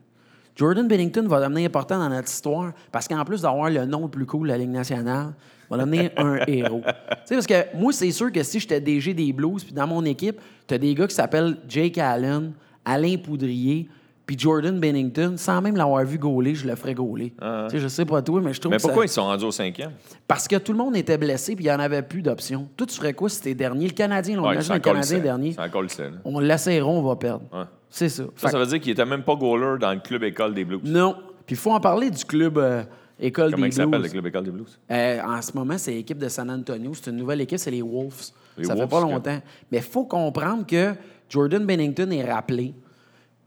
Speaker 2: Jordan Bennington va devenir important dans notre histoire parce qu'en plus d'avoir le nom le plus cool de la Ligue nationale, il va devenir [LAUGHS] un héros. Tu sais, parce que moi, c'est sûr que si j'étais DG des Blues, puis dans mon équipe, tu as des gars qui s'appellent Jake Allen, Alain Poudrier, puis Jordan Bennington, sans même l'avoir vu gauler, je le ferais gauler.
Speaker 1: Ah,
Speaker 2: Tu sais, je sais pas toi, mais je trouve
Speaker 1: Mais
Speaker 2: que ça-
Speaker 1: pourquoi ils sont rendus au cinquième?
Speaker 2: Parce que tout le monde était blessé, puis il n'y en avait plus d'options. Toi, tu ferais quoi si t'es dernier? Le Canadien, on
Speaker 1: Ouais,
Speaker 2: imagine le Canadien
Speaker 1: sel.
Speaker 2: dernier.
Speaker 1: C'est encore le sel.
Speaker 2: On l'essaieront, on va perdre.
Speaker 1: Ouais.
Speaker 2: C'est ça.
Speaker 1: Ça,
Speaker 2: Fait
Speaker 1: ça veut dire qu'il était même pas goaler dans le club école des Blues.
Speaker 2: non. Puis il faut en parler du club euh, École
Speaker 1: Comment
Speaker 2: des
Speaker 1: il s'appelle le
Speaker 2: Blues.
Speaker 1: club école des Blues?
Speaker 2: Euh, en ce moment, c'est l'équipe de San Antonio. C'est une nouvelle équipe, c'est les Wolves.
Speaker 1: Les
Speaker 2: ça fait
Speaker 1: Wolves,
Speaker 2: pas
Speaker 1: ok.
Speaker 2: longtemps. Mais il faut comprendre que Jordan Bennington est rappelé.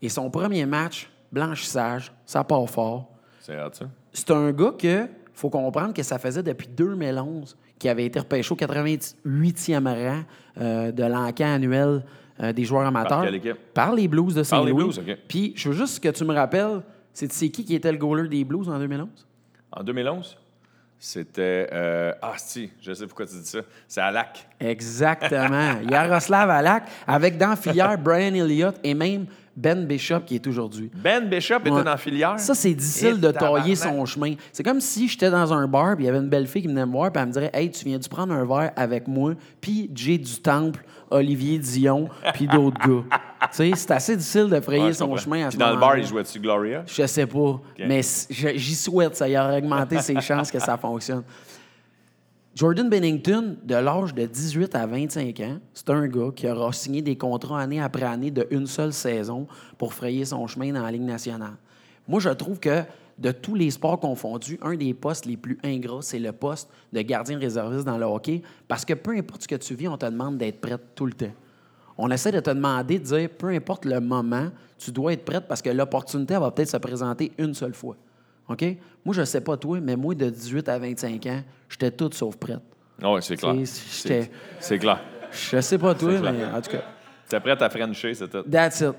Speaker 2: Et son premier match, blanchissage, ça part fort.
Speaker 1: C'est hâte, ça.
Speaker 2: C'est un gars que faut comprendre que ça faisait depuis 2011 qu'il avait été repêché au 88e rang euh, de l'encan annuel euh, des joueurs amateurs.
Speaker 1: quelle?
Speaker 2: Par les Blues de
Speaker 1: Par les
Speaker 2: Saint-Louis.
Speaker 1: Blues, OK.
Speaker 2: Puis je veux juste que tu me rappelles, c'est qui qui était le goaler des Blues en 2011?
Speaker 1: En 2011, c'était. euh, Ah, si, je sais pourquoi tu dis ça. C'est Alak.
Speaker 2: Exactement. [LAUGHS] Yaroslav Alak, avec dans filière Brian Elliott et même Ben Bishop qui est aujourd'hui.
Speaker 1: Ben Bishop était
Speaker 2: Ouais.
Speaker 1: dans la filière.
Speaker 2: Ça, c'est difficile de tailler son chemin. C'est comme si j'étais dans un bar, puis il y avait une belle fille qui venait me voir, puis elle me dirait Hey, tu viens-tu prendre un verre avec moi, puis Jay du Temple, Olivier Dion, puis d'autres gars. [LAUGHS] Tu sais, c'est assez difficile de frayer
Speaker 1: Ouais,
Speaker 2: son
Speaker 1: comprends.
Speaker 2: chemin à
Speaker 1: Puis
Speaker 2: ce
Speaker 1: dans le bar, il jouait-tu Gloria?
Speaker 2: Je sais pas, mais j'y souhaite, ça y aurait augmenté ses [LAUGHS] chances que ça fonctionne. Jordan Bennington, de l'âge de 18 à 25 ans, c'est un gars qui aura signé des contrats année après année de une seule saison pour frayer son chemin dans la Ligue nationale. Moi, je trouve que de tous les sports confondus, un des postes les plus ingrats, c'est le poste de gardien réserviste dans le hockey. Parce que peu importe ce que tu vis, on te demande d'être prête tout le temps. On essaie de te demander de dire, peu importe le moment, tu dois être prête parce que l'opportunité va peut-être se présenter une seule fois. OK? Moi, je sais pas toi, mais moi, de 18 à 25 ans, j'étais toute sauf prête.
Speaker 1: Ah ouais, c'est clair.
Speaker 2: C'est-
Speaker 1: clair.
Speaker 2: Je sais pas toi, mais en tout cas.
Speaker 1: T'es prête à Frencher, c'est tout.
Speaker 2: That's it.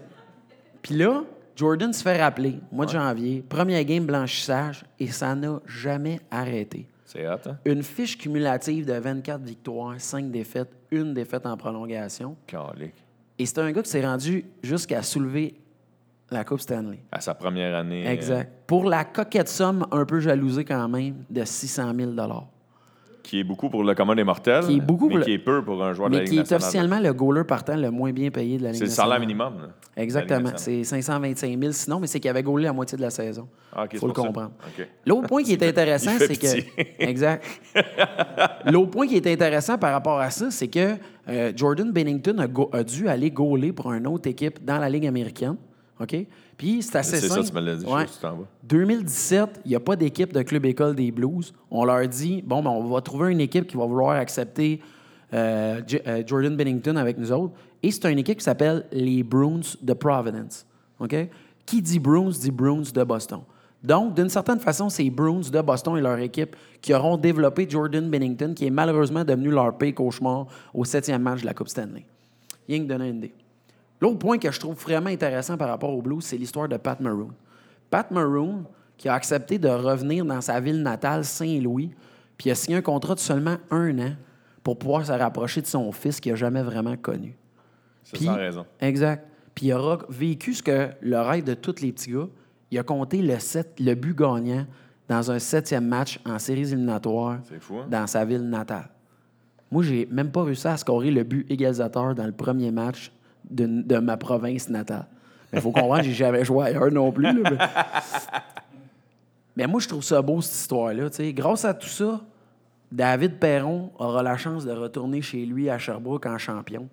Speaker 2: Puis là, Jordan se fait rappeler, mois de janvier, premier game blanchissage, et ça n'a jamais arrêté.
Speaker 1: C'est hot, hein?
Speaker 2: Une fiche cumulative de 24 victoires, 5 défaites, une défaite en prolongation.
Speaker 1: Calique.
Speaker 2: Et c'est un gars qui s'est rendu jusqu'à soulever la Coupe Stanley.
Speaker 1: À sa première année. euh,
Speaker 2: Exact. Pour la coquette somme, un peu jalousée quand même, de 600 000
Speaker 1: qui est beaucoup pour le commun des mortels.
Speaker 2: Qui est beaucoup
Speaker 1: mais
Speaker 2: pour le-
Speaker 1: qui est peu pour un joueur de la
Speaker 2: Mais
Speaker 1: Ligue
Speaker 2: qui est officiellement le goaler partant le moins bien payé de la Ligue
Speaker 1: C'est le salaire minimum. là,
Speaker 2: Exactement. C'est 525 000 sinon, mais c'est qu'il avait gaulé la moitié de la saison.
Speaker 1: Ah,
Speaker 2: faut le comprendre. L'autre point qui est [LAUGHS] intéressant, c'est que. [LAUGHS] exact. L'autre point qui est intéressant par rapport à ça, c'est que euh, Jordan Bennington a, a dû aller gauler pour une autre équipe dans la Ligue américaine. OK? Puis c'est assez
Speaker 1: C'est ça,
Speaker 2: simple.
Speaker 1: tu me l'as dit, je
Speaker 2: Ouais.
Speaker 1: sais que tu t'en vas.
Speaker 2: 2017, il n'y a pas d'équipe de club école des Blues. On leur dit bon, ben, on va trouver une équipe qui va vouloir accepter euh, euh, Jordan Bennington avec nous autres. Et c'est une équipe qui s'appelle les Bruins de Providence. OK? Qui dit Bruins dit Bruins de Boston. Donc, d'une certaine façon, c'est Bruins de Boston et leur équipe qui auront développé Jordan Bennington, qui est malheureusement devenu leur pire cauchemar au septième match de la Coupe Stanley. Rien que donner une idée. L'autre point que je trouve vraiment intéressant par rapport au Blues, c'est l'histoire de Pat Maroon. Pat Maroon, qui a accepté de revenir dans sa ville natale, Saint-Louis, puis a signé un contrat de seulement un an pour pouvoir se rapprocher de son fils qu'il n'a jamais vraiment connu.
Speaker 1: C'est sans raison.
Speaker 2: Exact. Puis il aura vécu ce que le rêve de tous les petits gars. Il a compté le, sept- le but gagnant dans un septième match en séries éliminatoires
Speaker 1: fou, hein?
Speaker 2: dans sa ville natale. Moi, j'ai même pas réussi à scorer le but égalisateur dans le premier match de, ma province natale. Il faut comprendre, j'ai jamais joué ailleurs non plus. mais... moi, je trouve ça beau, cette histoire-là. Grâce à tout ça, David Perron aura la chance de retourner chez lui à Sherbrooke en champion.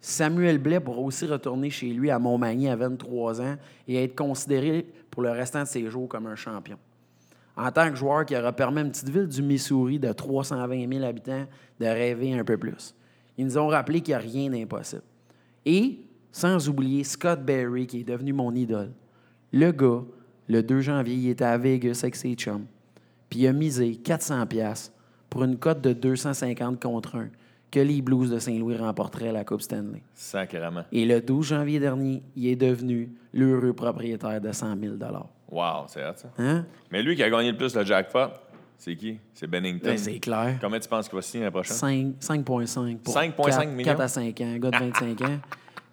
Speaker 2: Samuel Blais pourra aussi retourner chez lui à Montmagny à 23 ans et être considéré pour le restant de ses jours comme un champion. En tant que joueur qui aura permis à une petite ville du Missouri de 320 000 habitants de rêver un peu plus. Ils nous ont rappelé qu'il n'y a rien d'impossible. Et, sans oublier Scott Berry, qui est devenu mon idole. Le gars, le 2 janvier, il était à Vegas avec ses chums. Puis il a misé 400 pièces pour une cote de 250 contre 1 que les Blues de Saint-Louis remporteraient la Coupe Stanley.
Speaker 1: Sacrément.
Speaker 2: Et le 12 janvier dernier, il est devenu l'heureux propriétaire de 100 000
Speaker 1: Wow, c'est ça.
Speaker 2: Hein?
Speaker 1: Mais lui qui a gagné le plus le jackpot, c'est qui? C'est Bennington.
Speaker 2: Ben, c'est clair.
Speaker 1: Combien tu penses qu'il va signer l'année prochaine?
Speaker 2: 5 5,5 pour
Speaker 1: 5,5
Speaker 2: 4
Speaker 1: millions?
Speaker 2: 4 à 5 ans, un gars de 25 ans.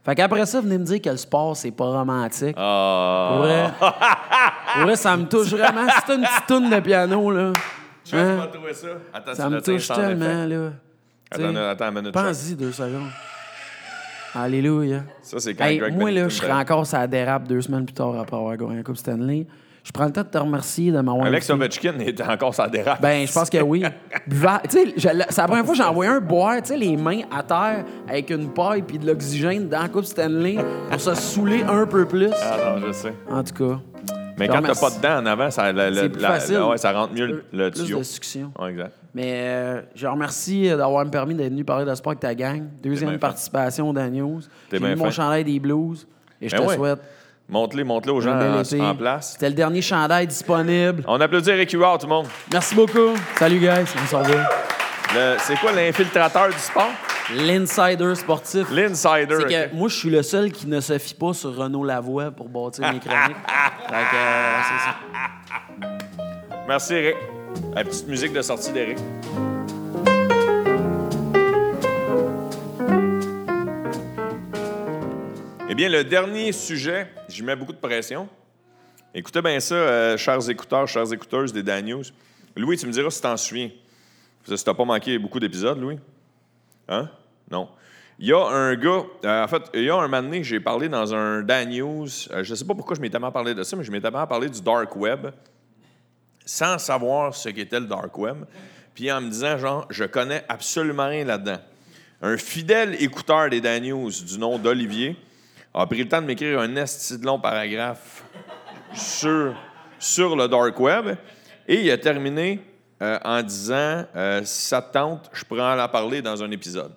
Speaker 2: Fait qu'après ça, venez me dire que le sport, c'est pas romantique.
Speaker 1: Ah!
Speaker 2: Pour vrai, pour vrai, ça me touche vraiment. C'est une petite toune de piano, là.
Speaker 1: Tu
Speaker 2: Hein?
Speaker 1: trouver ça? Attends,
Speaker 2: Ça me touche tellement, là.
Speaker 1: Attends, attends une minute.
Speaker 2: Pense-y deux secondes. Alléluia.
Speaker 1: Ça, c'est quand
Speaker 2: Hey,
Speaker 1: Greg
Speaker 2: moi, là, je serais encore la dérape deux semaines plus tard après avoir gagné la Coupe Stanley. Je prends le temps de te remercier de m'avoir
Speaker 1: Alex. Ovechkin est encore sa dérape.
Speaker 2: Ben, je pense que oui. [LAUGHS] Buvard- tu sais, c'est la première fois que j'ai envoyé un boire, tu sais, les mains à terre avec une paille puis de l'oxygène dans la Coupe Stanley pour se saouler un peu plus.
Speaker 1: Ah non, je sais.
Speaker 2: En tout cas,
Speaker 1: Mais quand t'as pas de dents en avant, ça, la- la- la- ouais, ça rentre mieux le, le
Speaker 2: plus
Speaker 1: tuyau.
Speaker 2: de succion.
Speaker 1: Ouais, exact.
Speaker 2: Mais euh, je remercie d'avoir me permis d'être venu parler de sport avec ta gang. Deuxième participation dans News.
Speaker 1: T'es
Speaker 2: J'ai mis mon chandail des Blues et je
Speaker 1: Ben
Speaker 2: te
Speaker 1: ouais.
Speaker 2: souhaite
Speaker 1: Montre-les, montre-les aux gens en, en place.
Speaker 2: C'était le dernier chandail disponible.
Speaker 1: On applaudit Eric Huard, tout le monde.
Speaker 2: Merci beaucoup. Salut, guys. On s'en va.
Speaker 1: C'est quoi l'infiltrateur du sport?
Speaker 2: L'insider sportif.
Speaker 1: L'insider.
Speaker 2: C'est moi, je suis le seul qui ne se fie pas sur Renaud Lavoie pour bâtir mes chroniques. [LAUGHS] fait que, euh, c'est ça.
Speaker 1: Merci, Eric. La petite musique de sortie d'Eric. Eh bien, le dernier sujet, j'y mets beaucoup de pression. Écoutez bien ça, euh, chers écouteurs, chères écouteuses des Dan News. Louis, tu me diras si t'en souviens. Si tu n'as pas manqué beaucoup d'épisodes, Louis. Hein? Non. Il y a un gars, euh, en fait, il y a un moment donné, j'ai parlé dans un Dan News, euh, je ne sais pas pourquoi je m'étais tellement parlé de ça, mais je m'étais tellement parlé du Dark Web sans savoir ce qu'était le dark web, puis en me disant, genre, je connais absolument rien là-dedans. Un fidèle écouteur des Dan News du nom d'Olivier a pris le temps de m'écrire un esti de long paragraphe sur, sur le dark web. Et il a terminé euh, en disant euh, Si ça te tente, je pourrais en parler dans un épisode.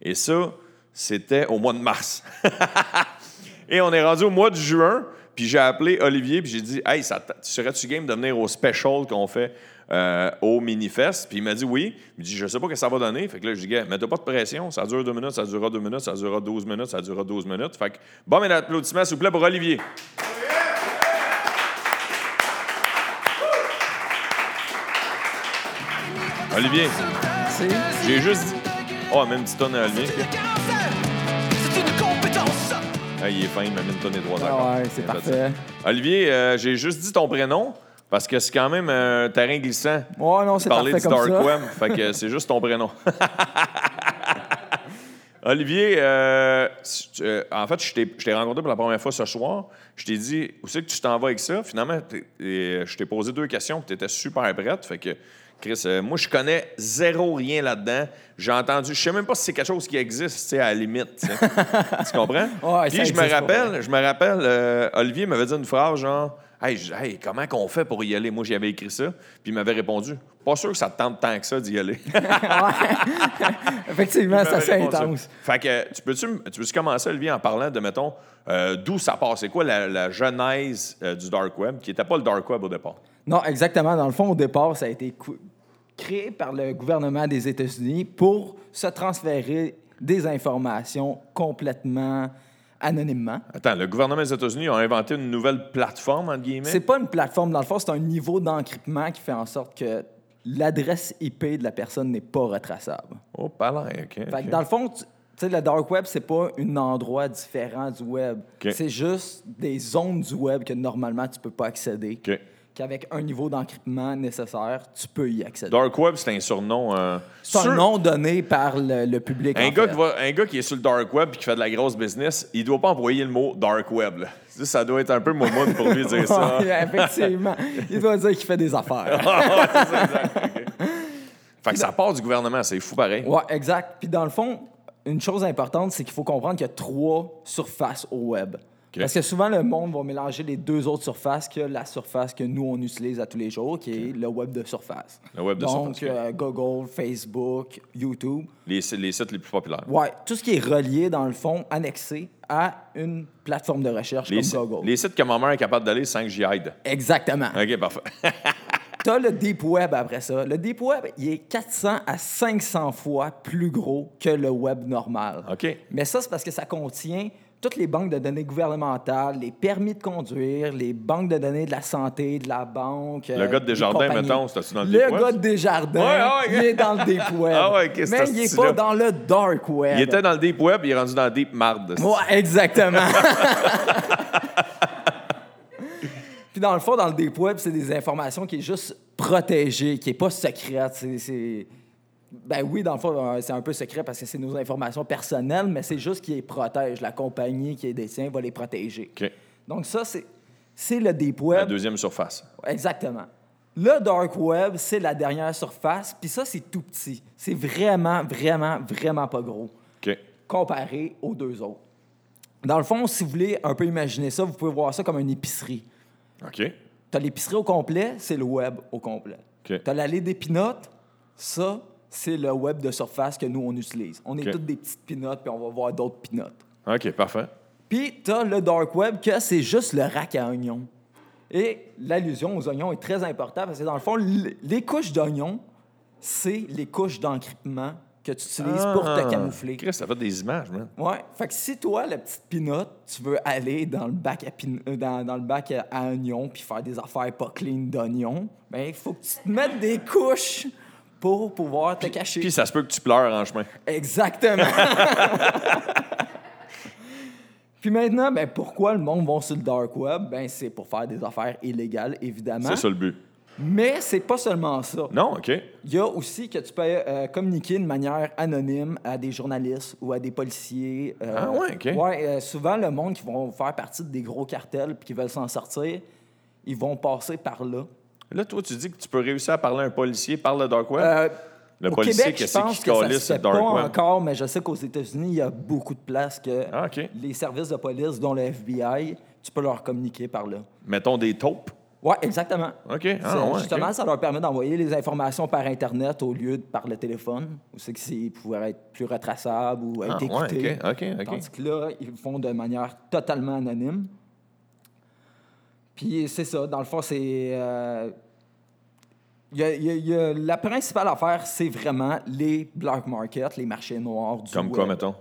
Speaker 1: Et ça, c'était au mois de mars. [LAUGHS] Et on est rendu au mois de juin, puis j'ai appelé Olivier, puis j'ai dit Hey, ça, serais-tu game de venir au special qu'on fait euh, au Minifest Puis il m'a dit oui. Il me dit Je sais pas ce que ça va donner. Fait que là, je dis Gars, mets-toi pas de pression. Ça dure deux minutes, ça durera deux minutes, ça durera 12 minutes, ça durera 12 minutes. Fait que, bon, mais applaudissement, s'il vous plaît, pour Olivier. Olivier, j'ai juste dit. Oh, même petite tonne à Olivier. Ah, il est fin, il m'a mis une tonne et trois accords.
Speaker 4: Ah ouais, c'est parfait.
Speaker 1: Olivier, euh, j'ai juste dit ton prénom parce que c'est quand même un terrain glissant.
Speaker 4: Ouais, non, c'est
Speaker 1: Parler du
Speaker 4: comme
Speaker 1: Dark
Speaker 4: ça.
Speaker 1: Web, fait que c'est juste ton prénom. [LAUGHS] Olivier, euh, tu- euh, en fait, je t'ai je t'ai rencontré pour la première fois ce soir. Je t'ai dit, où c'est que tu t'en vas avec ça? Finalement, t'es- et je t'ai posé deux questions, tu étais super prête. Fait que, Chris, euh, moi, je connais zéro rien là-dedans. J'ai entendu, je sais même pas si c'est quelque chose qui existe, tu sais, à la limite. tu [LAUGHS] comprends?
Speaker 4: Ouais,
Speaker 1: Puis
Speaker 4: ça
Speaker 1: je me rappelle, je me rappelle, euh, Olivier m'avait dit une phrase genre, hey, comment qu'on fait pour y aller? Moi, j'y avais écrit ça. Puis il m'avait répondu, pas sûr que ça te tente tant que ça d'y aller. [LAUGHS] [LAUGHS]
Speaker 4: Effectivement,
Speaker 1: Il
Speaker 4: c'est
Speaker 1: ça.
Speaker 4: intense.
Speaker 1: Fait que tu peux-tu tu peux commencer, Olivier, en parlant de, mettons, euh, d'où ça part? C'est quoi la, la genèse du Dark Web, qui n'était pas le Dark Web au départ?
Speaker 4: Non, exactement. Dans le fond, au départ, ça a été créé par le gouvernement des États-Unis pour se transférer des informations complètement anonymement.
Speaker 1: Attends, le gouvernement des États-Unis a inventé une nouvelle plateforme, entre guillemets?
Speaker 4: C'est pas une plateforme, dans le fond, c'est un niveau d'encryptement qui fait en sorte que l'adresse IP de la personne n'est pas retraçable.
Speaker 1: Oh, pas là, OK.
Speaker 4: Fait
Speaker 1: OK.
Speaker 4: que dans le fond, tu sais, le dark web, c'est pas un endroit différent du web. C'est juste des zones du web que normalement tu peux pas accéder.
Speaker 1: OK.
Speaker 4: Qu'avec un niveau d'encryptement nécessaire, tu peux y accéder.
Speaker 1: Dark Web, c'est un surnom. euh,
Speaker 4: C'est un nom donné par le, le public.
Speaker 1: Un gars, qui va- un gars qui est sur le dark web et qui fait de la grosse business, il doit pas envoyer le mot dark web. là. Ça, doit être un peu momoun pour lui dire ça. [LAUGHS]
Speaker 4: Ouais, effectivement. Il doit dire qu'il fait des affaires. [LAUGHS]
Speaker 1: C'est ça, exact. [LAUGHS] Fait que ça part du gouvernement, c'est fou pareil.
Speaker 4: Ouais, exact. Puis dans le fond, une chose importante, c'est qu'il faut comprendre qu'il y a trois surfaces au web. Parce que souvent, le monde va mélanger les deux autres surfaces que la surface que nous, on utilise à tous les jours, qui est le web de surface.
Speaker 1: Le web de
Speaker 4: Donc,
Speaker 1: surface, ok.
Speaker 4: euh, Google, Facebook, YouTube.
Speaker 1: Les, les sites les plus populaires.
Speaker 4: Ouais, tout ce qui est relié, dans le fond, annexé à une plateforme de recherche
Speaker 1: Les,
Speaker 4: comme Google.
Speaker 1: les sites que ma mère est capable d'aller sans que j'y aide.
Speaker 4: Exactement.
Speaker 1: OK, parfait. [LAUGHS]
Speaker 4: T'as le Deep Web après ça. Le Deep Web, il est 400 à 500 fois plus gros que le web normal.
Speaker 1: OK.
Speaker 4: Mais ça, c'est parce que ça contient toutes les banques de données gouvernementales, les permis de conduire, les banques de données de la santé, de la banque.
Speaker 1: Le
Speaker 4: euh,
Speaker 1: gars de
Speaker 4: des
Speaker 1: Desjardins, mettons, c'était-tu dans le
Speaker 4: Le
Speaker 1: Deep Web,
Speaker 4: gars
Speaker 1: ça?
Speaker 4: de Desjardins,
Speaker 1: Ouais, ouais,
Speaker 4: il est dans le Deep [LAUGHS] Web.
Speaker 1: Ah ouais, c'est
Speaker 4: Mais il n'est pas dans le Dark Web.
Speaker 1: Il était dans le Deep Web, il est rendu dans le Deep Marde.
Speaker 4: Ouais, exactement. [LAUGHS] Puis dans le fond, dans le Deep Web, c'est des informations qui est juste protégées, qui est pas secrète. C'est, c'est- Ben oui, dans le fond, euh, c'est un peu secret parce que c'est nos informations personnelles, mais c'est juste qui les protège. La compagnie qui les détient va les protéger. Donc ça, c'est, c'est le Deep
Speaker 1: La
Speaker 4: Web.
Speaker 1: deuxième surface.
Speaker 4: Exactement. Le Dark Web, c'est la dernière surface, puis ça, c'est tout petit. C'est vraiment, vraiment, vraiment pas gros comparé aux deux autres. Dans le fond, si vous voulez un peu imaginer ça, vous pouvez voir ça comme une épicerie.
Speaker 1: OK.
Speaker 4: Tu as l'épicerie au complet, c'est le web au complet.
Speaker 1: OK.
Speaker 4: Tu as l'allée des pinottes, ça, c'est le web de surface que nous, on utilise. On est
Speaker 1: OK.
Speaker 4: toutes des petites pinottes, puis on va voir d'autres pinottes.
Speaker 1: OK, parfait.
Speaker 4: Puis, tu as le dark web, que c'est juste le rack à oignons. Et l'allusion aux oignons est très importante parce que, dans le fond, les couches d'oignons, c'est les couches d'encryptement que tu utilises pour te camoufler.
Speaker 1: Ah, Chris, ça fait des images, man.
Speaker 4: Ouais. Fait que si toi, la petite pinotte, tu veux aller dans le bac à, pin- euh, dans, dans le bac à, à oignons puis faire des affaires pas clean d'oignons, ben il faut que tu te mettes des couches pour pouvoir te cacher.
Speaker 1: Puis ça se peut que tu pleures en chemin.
Speaker 4: Exactement. [LAUGHS] [LAUGHS] puis maintenant, ben pourquoi le monde va sur le dark web? Ben c'est pour faire des affaires illégales, évidemment.
Speaker 1: C'est ça le but.
Speaker 4: Mais c'est pas seulement ça.
Speaker 1: Non, OK.
Speaker 4: Il y a aussi que tu peux euh, communiquer de manière anonyme à des journalistes ou à des policiers. euh,
Speaker 1: Ah ouais, OK.
Speaker 4: Ouais, euh, souvent, le monde qui vont faire partie des gros cartels puis qui veulent s'en sortir, ils vont passer par là.
Speaker 1: Là, toi, tu dis que tu peux réussir à parler à un policier par le dark web.
Speaker 4: Euh,
Speaker 1: le
Speaker 4: au
Speaker 1: policier,
Speaker 4: Québec,
Speaker 1: qu'est-ce qui calisse
Speaker 4: pas
Speaker 1: dark web?
Speaker 4: encore, mais je sais qu'aux États-Unis, il y a beaucoup de places que
Speaker 1: Ah,
Speaker 4: les services de police, dont le FBI, tu peux leur communiquer par là.
Speaker 1: Mettons des taupes.
Speaker 4: Ouais, exactement.
Speaker 1: OK. Ah, ouais,
Speaker 4: justement, ça leur permet d'envoyer les informations par Internet au lieu de par le téléphone, où c'est que c'est pouvoir être plus retraçable ou être
Speaker 1: Ah,
Speaker 4: écouté.
Speaker 1: ouais.
Speaker 4: Tandis que là, ils le font de manière totalement anonyme. Puis c'est ça, dans le fond, c'est. euh, y a- il y a- il y a- la principale affaire, c'est vraiment les black markets, les marchés noirs du
Speaker 1: Comme quoi, mettons?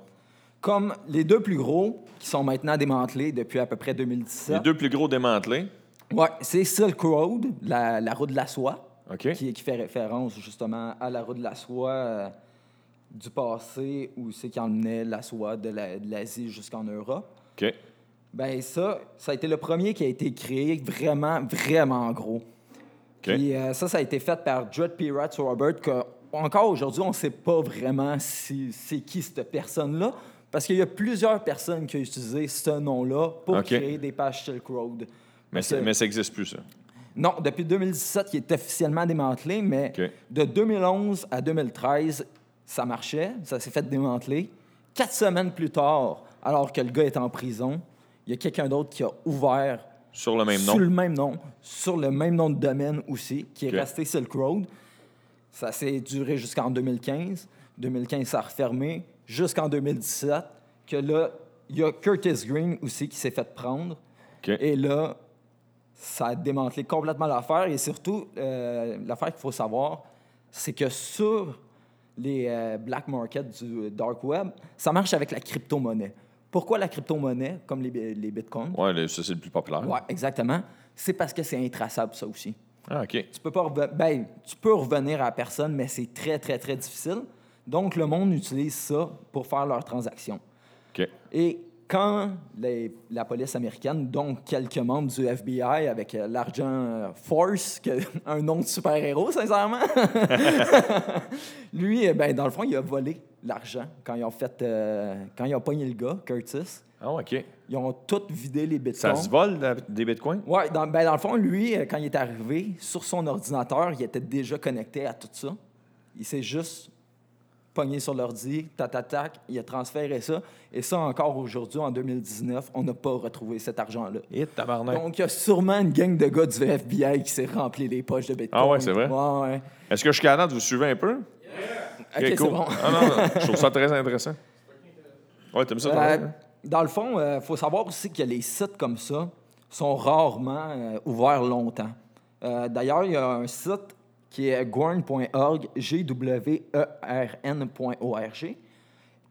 Speaker 4: Comme les deux plus gros, qui sont maintenant démantelés depuis à peu près 2017.
Speaker 1: Les deux plus gros démantelés?
Speaker 4: Ouais, c'est Silk Road, la, la route de la soie, qui, qui fait référence justement à la route de la soie euh, du passé, où c'est qui emmenait la soie de la- de l'Asie jusqu'en Europe.
Speaker 1: OK.
Speaker 4: Ben ça, ça a été le premier qui a été créé vraiment, vraiment gros. Puis euh, ça, ça a été fait par Judd P. Ratz Robert, que encore aujourd'hui, on ne sait pas vraiment si c'est qui cette personne-là, parce qu'il y a plusieurs personnes qui ont utilisé ce nom-là pour créer des pages Silk Road.
Speaker 1: Mais, ça n'existe plus, ça.
Speaker 4: non, depuis 2017, il est officiellement démantelé, mais de 2011 à 2013, ça marchait, ça s'est fait démanteler. Quatre semaines plus tard, alors que le gars est en prison, il y a quelqu'un d'autre qui a ouvert
Speaker 1: Sur le même
Speaker 4: sur
Speaker 1: nom.
Speaker 4: le même nom, sur le même nom de domaine aussi, qui est resté Silk Road. Ça s'est duré jusqu'en 2015. 2015, ça a refermé jusqu'en 2017, que là, il y a Curtis Green aussi qui s'est fait prendre. Et là, ça a démantelé complètement l'affaire. Et surtout, euh, l'affaire qu'il faut savoir, c'est que sur les euh, black markets du dark web, ça marche avec la crypto-monnaie. Pourquoi la crypto-monnaie, comme les, les bitcoins?
Speaker 1: Le- ça, c'est le plus populaire.
Speaker 4: Ouais, exactement. C'est parce que c'est intraçable, ça aussi.
Speaker 1: Ah, OK.
Speaker 4: Tu peux, pas ben, tu peux revenir à la personne, mais c'est très, très, très difficile. Donc, le monde utilise ça pour faire leurs transactions.
Speaker 1: OK.
Speaker 4: Et quand les- la police américaine, donc quelques membres du FBI avec euh, l'argent euh, Force, qui a [LAUGHS] un nom de super-héros, sincèrement, [LAUGHS] lui, eh ben, dans le fond, il a volé l'argent quand ils ont fait, euh, quand ils ont pogné le gars, Curtis.
Speaker 1: Ah, OK.
Speaker 4: Ils ont tout vidé les bitcoins.
Speaker 1: Ça se vole, des bitcoins?
Speaker 4: Dans, ben, dans le fond, lui, euh, quand il est arrivé, sur son ordinateur, il était déjà connecté à tout ça. Il s'est juste pogné sur l'ordi, tac, tac, tac, il a transféré ça. Et ça, encore aujourd'hui, en 2019, on n'a pas retrouvé cet argent-là.
Speaker 1: Et tabarnak.
Speaker 4: Donc, il y a sûrement une gang de gars du FBI qui s'est rempli les poches de Bitcoin.
Speaker 1: Ah ouais, c'est vrai?
Speaker 4: Ouais, ouais.
Speaker 1: Est-ce que jusqu'à date, vous suivez un peu?
Speaker 4: OK,
Speaker 1: Ok,
Speaker 4: c'est
Speaker 1: cool.
Speaker 4: bon.
Speaker 1: Ah, non, non, je trouve ça très intéressant. Ouais, t'aimes ça, toi?
Speaker 4: Euh,
Speaker 1: hein?
Speaker 4: dans le fond, il faut savoir aussi que les sites comme ça sont rarement euh, ouverts longtemps. Euh, D'ailleurs, il y a un site qui est gorn.org, G-W-E-R-N.org,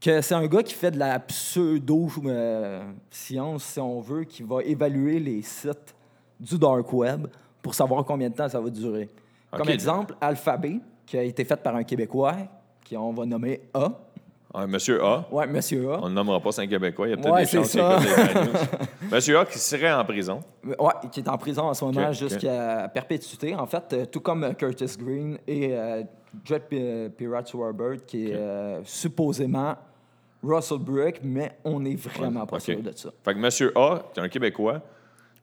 Speaker 4: que c'est un gars qui fait de la pseudo-science, si on veut, qui va évaluer les sites du dark web pour savoir combien de temps ça va durer. Comme exemple, Alphabet, qui a été fait par un Québécois, qu'on va nommer A.
Speaker 1: Ah, Monsieur A.
Speaker 4: Ouais, Monsieur A.
Speaker 1: On ne nommera pas, c'est un Québécois. Il y a peut-être
Speaker 4: Ouais,
Speaker 1: des chances qu'il écoute. [LAUGHS] Monsieur A qui serait en prison.
Speaker 4: Ouais, qui est en prison en ce moment jusqu'à perpétuité, en fait, euh, tout comme euh, Curtis Green et euh, P- Pirate Robert, qui est euh, supposément Russell Brick, mais on n'est vraiment pas sûr de ça.
Speaker 1: Fait que Monsieur A, c'est un Québécois,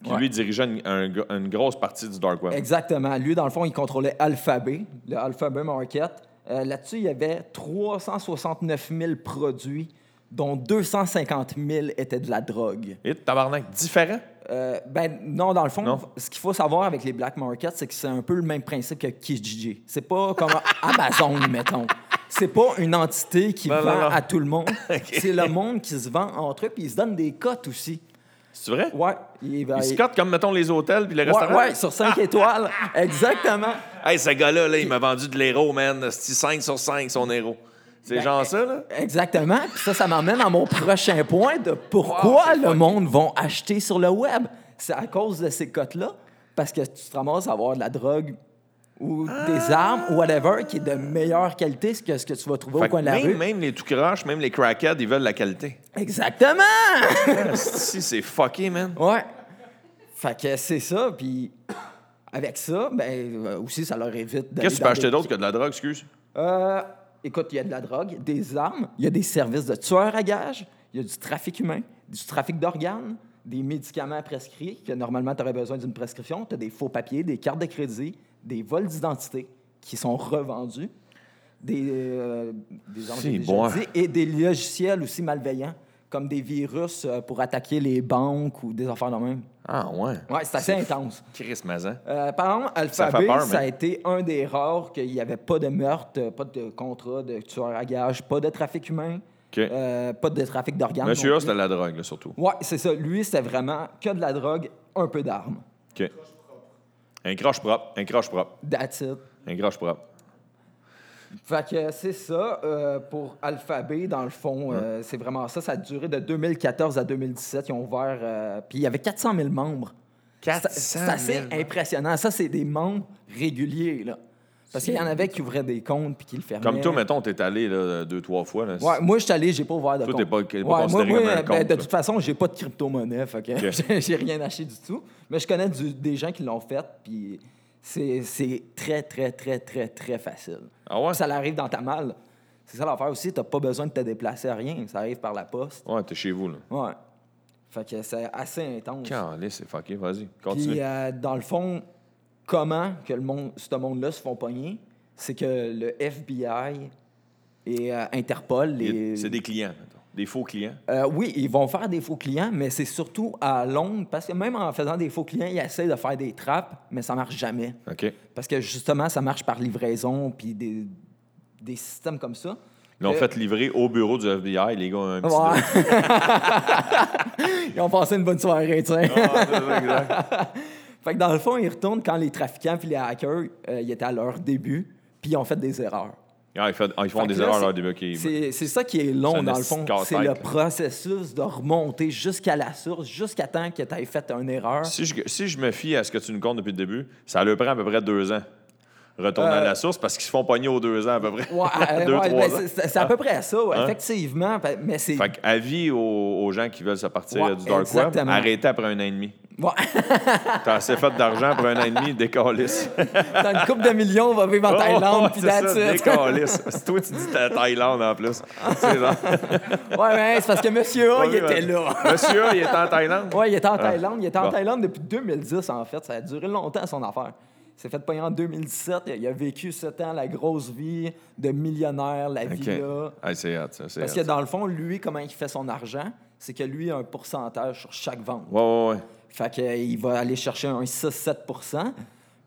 Speaker 1: qui
Speaker 4: Ouais.
Speaker 1: lui dirigeait une, une grosse partie du Dark Web.
Speaker 4: Exactement. Lui, dans le fond, il contrôlait Alphabet, le Alphabet Market. Euh, Là-dessus, il y avait 369 000 produits, dont 250 000 étaient de la drogue.
Speaker 1: Et tabarnak, différent?
Speaker 4: Euh, ben non, dans le fond,
Speaker 1: Non?
Speaker 4: ce qu'il faut savoir avec les black markets, c'est que c'est un peu le même principe que Kijiji. C'est pas comme [LAUGHS] Amazon, mettons. C'est pas une entité qui
Speaker 1: Non,
Speaker 4: vend
Speaker 1: non,
Speaker 4: à tout le monde. [LAUGHS] C'est le monde qui se vend entre eux, puis ils se donnent des cotes aussi.
Speaker 1: C'est vrai?
Speaker 4: Ouais. Il, ben,
Speaker 1: se cotent comme, mettons, les hôtels puis les
Speaker 4: ouais,
Speaker 1: restaurants?
Speaker 4: ouais, sur 5 [LAUGHS] étoiles. Exactement.
Speaker 1: Hey, ce gars-là, là, il m'a vendu de l'héros, man. C'est 5 sur 5, son héros. C'est
Speaker 4: Ben,
Speaker 1: genre ça, là?
Speaker 4: Exactement. Puis ça, ça m'amène à mon prochain point de pourquoi le monde va acheter sur le web. C'est à cause de ces cotes-là. Parce que tu te ramasses à avoir de la drogue ou des armes ou whatever qui est de meilleure qualité que ce que tu vas trouver
Speaker 1: Fait
Speaker 4: au coin de la
Speaker 1: même,
Speaker 4: rue.
Speaker 1: même les tout croches, même les crackheads, ils veulent la qualité.
Speaker 4: Exactement! [LAUGHS]
Speaker 1: si, c'est fucké, man.
Speaker 4: ouais. Fait que c'est ça. Puis avec ça, ben euh, aussi, ça leur évite d'aller
Speaker 1: Qu'est-ce que tu peux acheter d'autre que de la drogue, excuse?
Speaker 4: Euh, écoute, il y a de la drogue, des armes, il y a des services de tueurs à gages, il y a du trafic humain, du trafic d'organes, des médicaments prescrits, que normalement tu aurais besoin d'une prescription, tu as des faux papiers, des cartes de crédit, des vols d'identité qui sont revendus, des, euh, des, déjà
Speaker 1: bon.
Speaker 4: dit, et des logiciels aussi malveillants, comme des virus euh, pour attaquer les banques ou des affaires de même.
Speaker 1: Ah, ouais.
Speaker 4: Ouais, c'est assez intense. [LAUGHS]
Speaker 1: Chris Mazan.
Speaker 4: Euh, par exemple,
Speaker 1: Ça
Speaker 4: Alphabet,
Speaker 1: peur,
Speaker 4: ça a été un des rares qu'il n'y avait pas de meurtre, pas de contrat de tueur à gage, pas de trafic humain, euh, pas de trafic d'organes.
Speaker 1: Monsieur c'était la drogue, là, surtout.
Speaker 4: Ouais, c'est ça. Lui, c'était vraiment que de la drogue, un peu d'armes.
Speaker 1: OK. Un croche propre. Un croche propre.
Speaker 4: That's it.
Speaker 1: Un croche propre.
Speaker 4: Fait que c'est ça euh, pour Alphabet, dans le fond. euh, c'est vraiment ça. Ça a duré de 2014 à 2017. Ils ont ouvert. euh, puis il y avait 400 000 membres. C'est-
Speaker 1: 400
Speaker 4: C'est assez
Speaker 1: 000 membres.
Speaker 4: impressionnant. Ça, c'est des membres réguliers, là. Parce qu'il y en avait qui ouvraient des comptes puis qui le fermaient.
Speaker 1: Comme toi, mettons, t'es allé là, deux, trois fois. Là.
Speaker 4: Ouais, moi, je suis allé, j'ai pas ouvert de
Speaker 1: Toi,
Speaker 4: compte.
Speaker 1: t'es pas- t'es pas
Speaker 4: Ouais,
Speaker 1: considéré
Speaker 4: moi,
Speaker 1: comme
Speaker 4: moi,
Speaker 1: un
Speaker 4: ben,
Speaker 1: compte,
Speaker 4: de toute façon, j'ai pas de crypto-monnaie, fait que
Speaker 1: Ok. [LAUGHS]
Speaker 4: j'ai- rien acheté du tout. Mais je connais du- des gens qui l'ont fait, puis c'est c'est très, très, très, très, très facile.
Speaker 1: Ah ouais?
Speaker 4: Puis Ça l'arrive dans ta malle. C'est ça l'affaire aussi, t'as pas besoin de te déplacer à rien. Ça arrive par la poste.
Speaker 1: Ouais, t'es chez vous, là.
Speaker 4: Ouais. Fait que c'est assez intense.
Speaker 1: Calais, c'est fucké. Vas-y, continue.
Speaker 4: Puis, euh, dans le fond, comment que le monde, ce monde-là se font pogner, c'est que le FBI et euh, Interpol, les...
Speaker 1: C'est des clients. Des faux clients.
Speaker 4: Euh, oui, ils vont faire des faux clients, mais c'est surtout à longue, parce que même en faisant des faux clients, ils essaient de faire des trappes, mais ça marche jamais.
Speaker 1: OK.
Speaker 4: Parce que justement, ça marche par livraison, puis des, des systèmes comme ça.
Speaker 1: Ils l'ont
Speaker 4: Euh,
Speaker 1: fait livrer au bureau du FBI, les gars, un petit
Speaker 4: Ouais. [LAUGHS] ils ont passé une bonne soirée, tu sais.
Speaker 1: Ah. [LAUGHS]
Speaker 4: Fait que dans le fond, ils retournent quand les trafiquants puis les hackers, euh, ils étaient à leur début, puis ils ont fait des erreurs.
Speaker 1: Ah, ils, fait- ah, ils font
Speaker 4: Fait que
Speaker 1: des
Speaker 4: là,
Speaker 1: erreurs à leur début.
Speaker 4: C'est ça qui est long, dans le fond. C'est le processus de remonter jusqu'à la source, jusqu'à temps que tu aies fait une erreur.
Speaker 1: Si je, si je me fie à ce que tu nous comptes depuis le début, ça leur prend à peu près deux ans. Retourner à
Speaker 4: Euh,
Speaker 1: la source parce qu'ils se font pogner aux deux ans à peu près.
Speaker 4: Ouais, euh, [LAUGHS]
Speaker 1: deux,
Speaker 4: ouais,
Speaker 1: trois
Speaker 4: ben,
Speaker 1: ans.
Speaker 4: c'est- à peu près ça,
Speaker 1: Hein?
Speaker 4: effectivement. Fait- Mais c'est.
Speaker 1: Fait avis aux, aux gens qui veulent se partir
Speaker 4: Ouais,
Speaker 1: du Dark
Speaker 4: exactement.
Speaker 1: Web, arrêtez après un an et demi.
Speaker 4: Ouais. [LAUGHS]
Speaker 1: T'as assez fait d'argent pour un an et demi, décalisse. [LAUGHS]
Speaker 4: T'as une coupe de millions, on va vivre en
Speaker 1: Oh,
Speaker 4: Thaïlande, puis it.
Speaker 1: décalisse. C'est toi, tu dis ta Thaïlande en plus. Genre,
Speaker 4: Ouais, mais c'est parce que Monsieur A, il était là.
Speaker 1: Monsieur, il est en Thaïlande?
Speaker 4: Ouais, il était en Thaïlande. Il était en
Speaker 1: Bon.
Speaker 4: Thaïlande depuis 2010, en fait. Ça a duré longtemps, son affaire. S'est fait payer en 2017. Il a vécu sept ans la grosse vie de millionnaire, la
Speaker 1: OK.
Speaker 4: villa.
Speaker 1: Ah, c'est ça. c'est
Speaker 4: Parce que dans le fond, lui, comment il fait son argent, c'est que lui a un pourcentage sur chaque vente.
Speaker 1: Ouais, ouais, ouais.
Speaker 4: Fait qu'il va aller chercher un 6-7%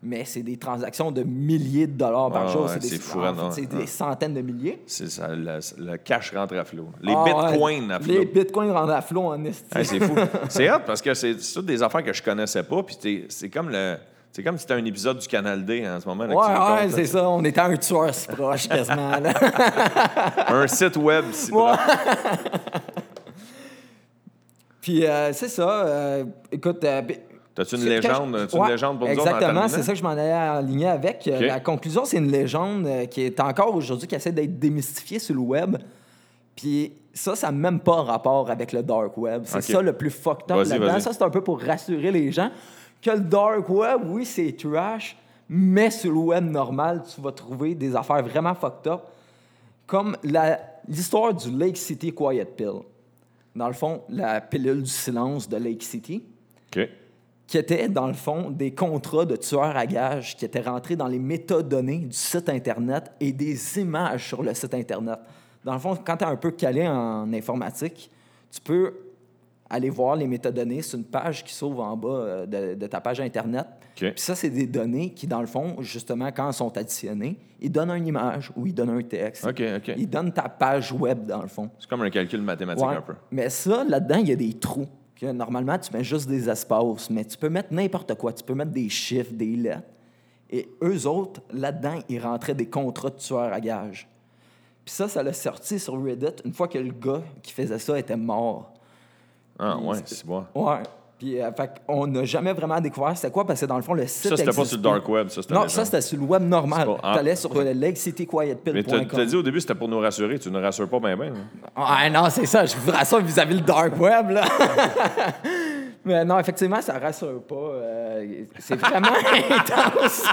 Speaker 4: mais c'est des transactions de milliers de dollars par jour.
Speaker 1: ouais,
Speaker 4: des,
Speaker 1: c'est fou,
Speaker 4: en fait, c'est des centaines de milliers.
Speaker 1: C'est ça, le, le cash rentre à flot. Les
Speaker 4: Ah,
Speaker 1: bitcoins à flot.
Speaker 4: Les bitcoins rendent à flot en esti.
Speaker 1: Hey, c'est fou. [LAUGHS] c'est hot parce que c'est c'est toutes des affaires que je connaissais pas. Puis t'es- c'est comme le. C'est comme si c'était un épisode du Canal D en ce moment. là,
Speaker 4: Ouais, ouais, c'est ça. On était un tueur si proche, quasiment. [LAUGHS]
Speaker 1: Un site web. si
Speaker 4: Ouais.
Speaker 1: proche. [LAUGHS]
Speaker 4: Puis euh, c'est ça. euh, écoute. euh,
Speaker 1: T'as-tu une légende?
Speaker 4: je-
Speaker 1: une
Speaker 4: Ouais,
Speaker 1: légende pour nous
Speaker 4: Exactement, c'est ça que je m'en allais aligner avec. La conclusion, c'est une légende euh, qui est encore aujourd'hui, qui essaie d'être démystifiée sur le web. Puis ça, ça n'a même pas rapport avec le dark web. C'est ça le plus fucked up là-dedans. Ça, c'est un peu pour rassurer les gens que le dark web, oui, c'est trash, mais sur le web normal, tu vas trouver des affaires vraiment fucked up. Comme l'histoire du Lake City Quiet Pill. Dans le fond, la pilule du silence de Lake City qui étaient, dans le fond, des contrats de tueurs à gages qui étaient rentrés dans les métadonnées du site Internet et des images sur le site Internet. Dans le fond, quand tu es un peu calé en informatique, tu peux aller voir les métadonnées sur une page qui s'ouvre en bas euh, de, de ta page Internet. Puis ça, c'est des données qui, dans le fond, justement, quand elles sont additionnées, ils donnent une image ou ils donnent un texte. Ils donnent ta page web, dans le fond.
Speaker 1: C'est comme un calcul mathématique
Speaker 4: Ouais.
Speaker 1: un peu.
Speaker 4: Mais ça, là-dedans, il y a des trous. Normalement, tu mets juste des espaces, mais tu peux mettre n'importe quoi. Tu peux mettre des chiffres, des lettres. Et eux autres, là-dedans, ils rentraient des contrats de tueurs à gages. Puis ça, ça l'a sorti sur Reddit une fois que le gars qui faisait ça était mort.
Speaker 1: Ah, ouais,
Speaker 4: c'est-
Speaker 1: bon.
Speaker 4: Ouais. Puis, euh, fait on n'a jamais vraiment découvert c'était quoi, parce que dans le fond, le site.
Speaker 1: Ça, c'était pas sur le dark web, ça, c'était
Speaker 4: Non, ça, c'était sur le web normal.
Speaker 1: Pas- ah,
Speaker 4: Tu allais sur le
Speaker 1: Mais
Speaker 4: lakeCityquietpill.com.
Speaker 1: t'as t'as dit au début c'était pour nous rassurer. Tu nous rassures pas bien, bien. hein?
Speaker 4: Ah non, c'est ça, je vous rassure vis-à-vis le dark web, là. [LAUGHS] Mais non, effectivement, ça rassure pas. euh, c'est vraiment [LAUGHS] intense.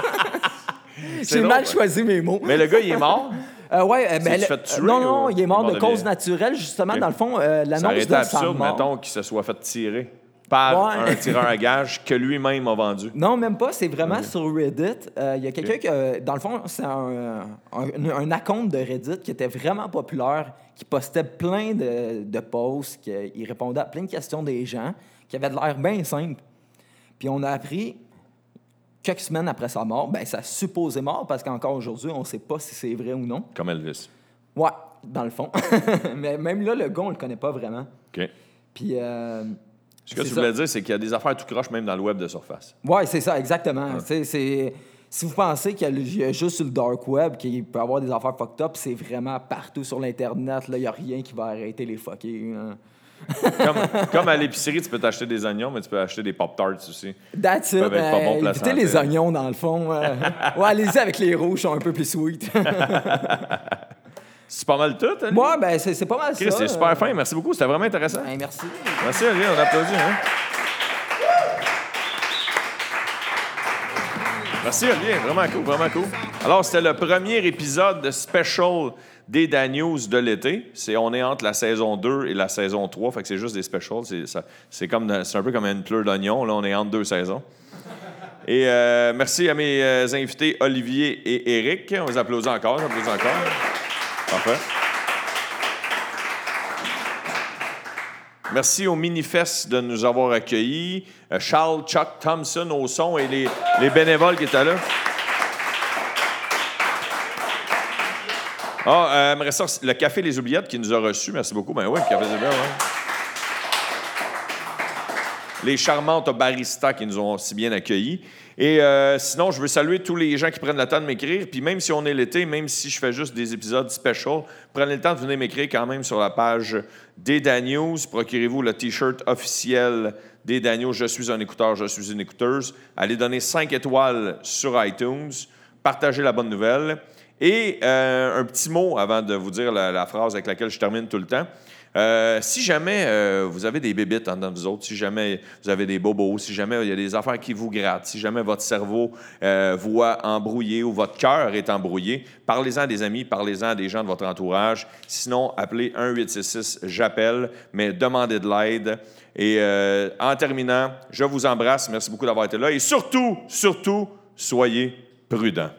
Speaker 4: J'ai mal
Speaker 1: ouais.
Speaker 4: choisi mes mots.
Speaker 1: Mais le gars, il est mort.
Speaker 4: Euh, ouais, euh, ben,
Speaker 1: fait tuer
Speaker 4: non, non,
Speaker 1: ou
Speaker 4: il est mort
Speaker 1: il est
Speaker 4: de
Speaker 1: mort de
Speaker 4: cause naturelle, justement. Dans le fond, euh,
Speaker 1: Ça
Speaker 4: l'annonce
Speaker 1: été
Speaker 4: de sa
Speaker 1: absurde,
Speaker 4: mort.
Speaker 1: mettons, qu'il se soit fait tirer. par
Speaker 4: Ouais.
Speaker 1: un tireur à gage que lui-même a vendu.
Speaker 4: Non, même pas. C'est vraiment sur Reddit. Euh, Il y a quelqu'un qui, euh, dans le fond, c'est un, un, un account de Reddit qui était vraiment populaire, qui postait plein de, de posts, qui il répondait à plein de questions des gens, qui avaient de l'air bien simple. Puis on a appris quelques semaines après sa mort, ben ça supposé mort parce qu'encore aujourd'hui, on ne sait pas si c'est vrai ou non.
Speaker 1: Comme Elvis.
Speaker 4: Ouais, dans le fond. [LAUGHS] Mais même là, le gars, on le connaît pas vraiment.
Speaker 1: OK.
Speaker 4: Puis. euh,
Speaker 1: Ce que tu
Speaker 4: ça.
Speaker 1: voulais dire, c'est qu'il y a des affaires tout croche même dans le web de surface.
Speaker 4: Oui, c'est ça, exactement. C'est- Si vous pensez qu'il y a juste sur le dark web qu'il peut y avoir des affaires fucked up, c'est vraiment partout sur l'Internet. Là, il n'y a rien qui va arrêter les fuckers. hein.
Speaker 1: Comme, comme à l'épicerie, tu peux t'acheter des oignons, mais tu peux acheter des Pop-Tarts aussi.
Speaker 4: That's it.
Speaker 1: être pas bons pour
Speaker 4: évitez les oignons, dans le fond. euh. [LAUGHS] ouais, allez-y avec les rouges, ils sont un peu plus sweet. [LAUGHS]
Speaker 1: C'est pas mal tout, Ali?
Speaker 4: Moi, ben, c'est pas mal
Speaker 1: Chris,
Speaker 4: ça.
Speaker 1: c'est super fin. Merci beaucoup. C'était vraiment intéressant.
Speaker 4: Ben, merci.
Speaker 1: Merci, Ali. On applaudit. Hein? Merci, Olivier. Vraiment cool, vraiment cool. Alors, c'était le premier épisode de special des Dan News de l'été. C'est, on est entre la saison 2 et la saison 3, fait c'est juste des specials. C'est, comme, c'est un peu comme une pleure d'oignon. Là, on est entre deux saisons. Et euh, merci à mes euh, invités Olivier et Eric. On les applaudit encore, on applaudit encore. Parfait. Merci au Minifest de nous avoir accueillis. Euh, Charles Chuck Thompson au son et les bénévoles qui étaient là. Ah, euh, j'aimerais ça, le Café Les Oubliettes qui nous a reçus. Merci beaucoup. Ben oui, le Café Les. Les charmantes baristas qui nous ont si bien accueillis. Et euh, sinon, je veux saluer tous les gens qui prennent le temps de m'écrire. Puis même si on est l'été, même si je fais juste des épisodes special, prenez le temps de venir m'écrire quand même sur la page des News. Procurez-vous le T-shirt officiel des News. Je suis un écouteur, je suis une écouteuse. Allez donner 5 étoiles sur iTunes. Partagez la bonne nouvelle. Et euh, un petit mot avant de vous dire la, phrase avec laquelle je termine tout le temps. Euh, si jamais euh, vous avez des bébites en dedans de vous autres, si jamais vous avez des bobos, si jamais il y a des affaires qui vous grattent, si jamais votre cerveau euh, voit embrouillé ou votre cœur est embrouillé, parlez-en à des amis, parlez-en à des gens de votre entourage. Sinon, appelez 1-866 J'appelle, mais demandez de l'aide. Et euh, en terminant, je vous embrasse. Merci beaucoup d'avoir été là. Et surtout, surtout, soyez prudents.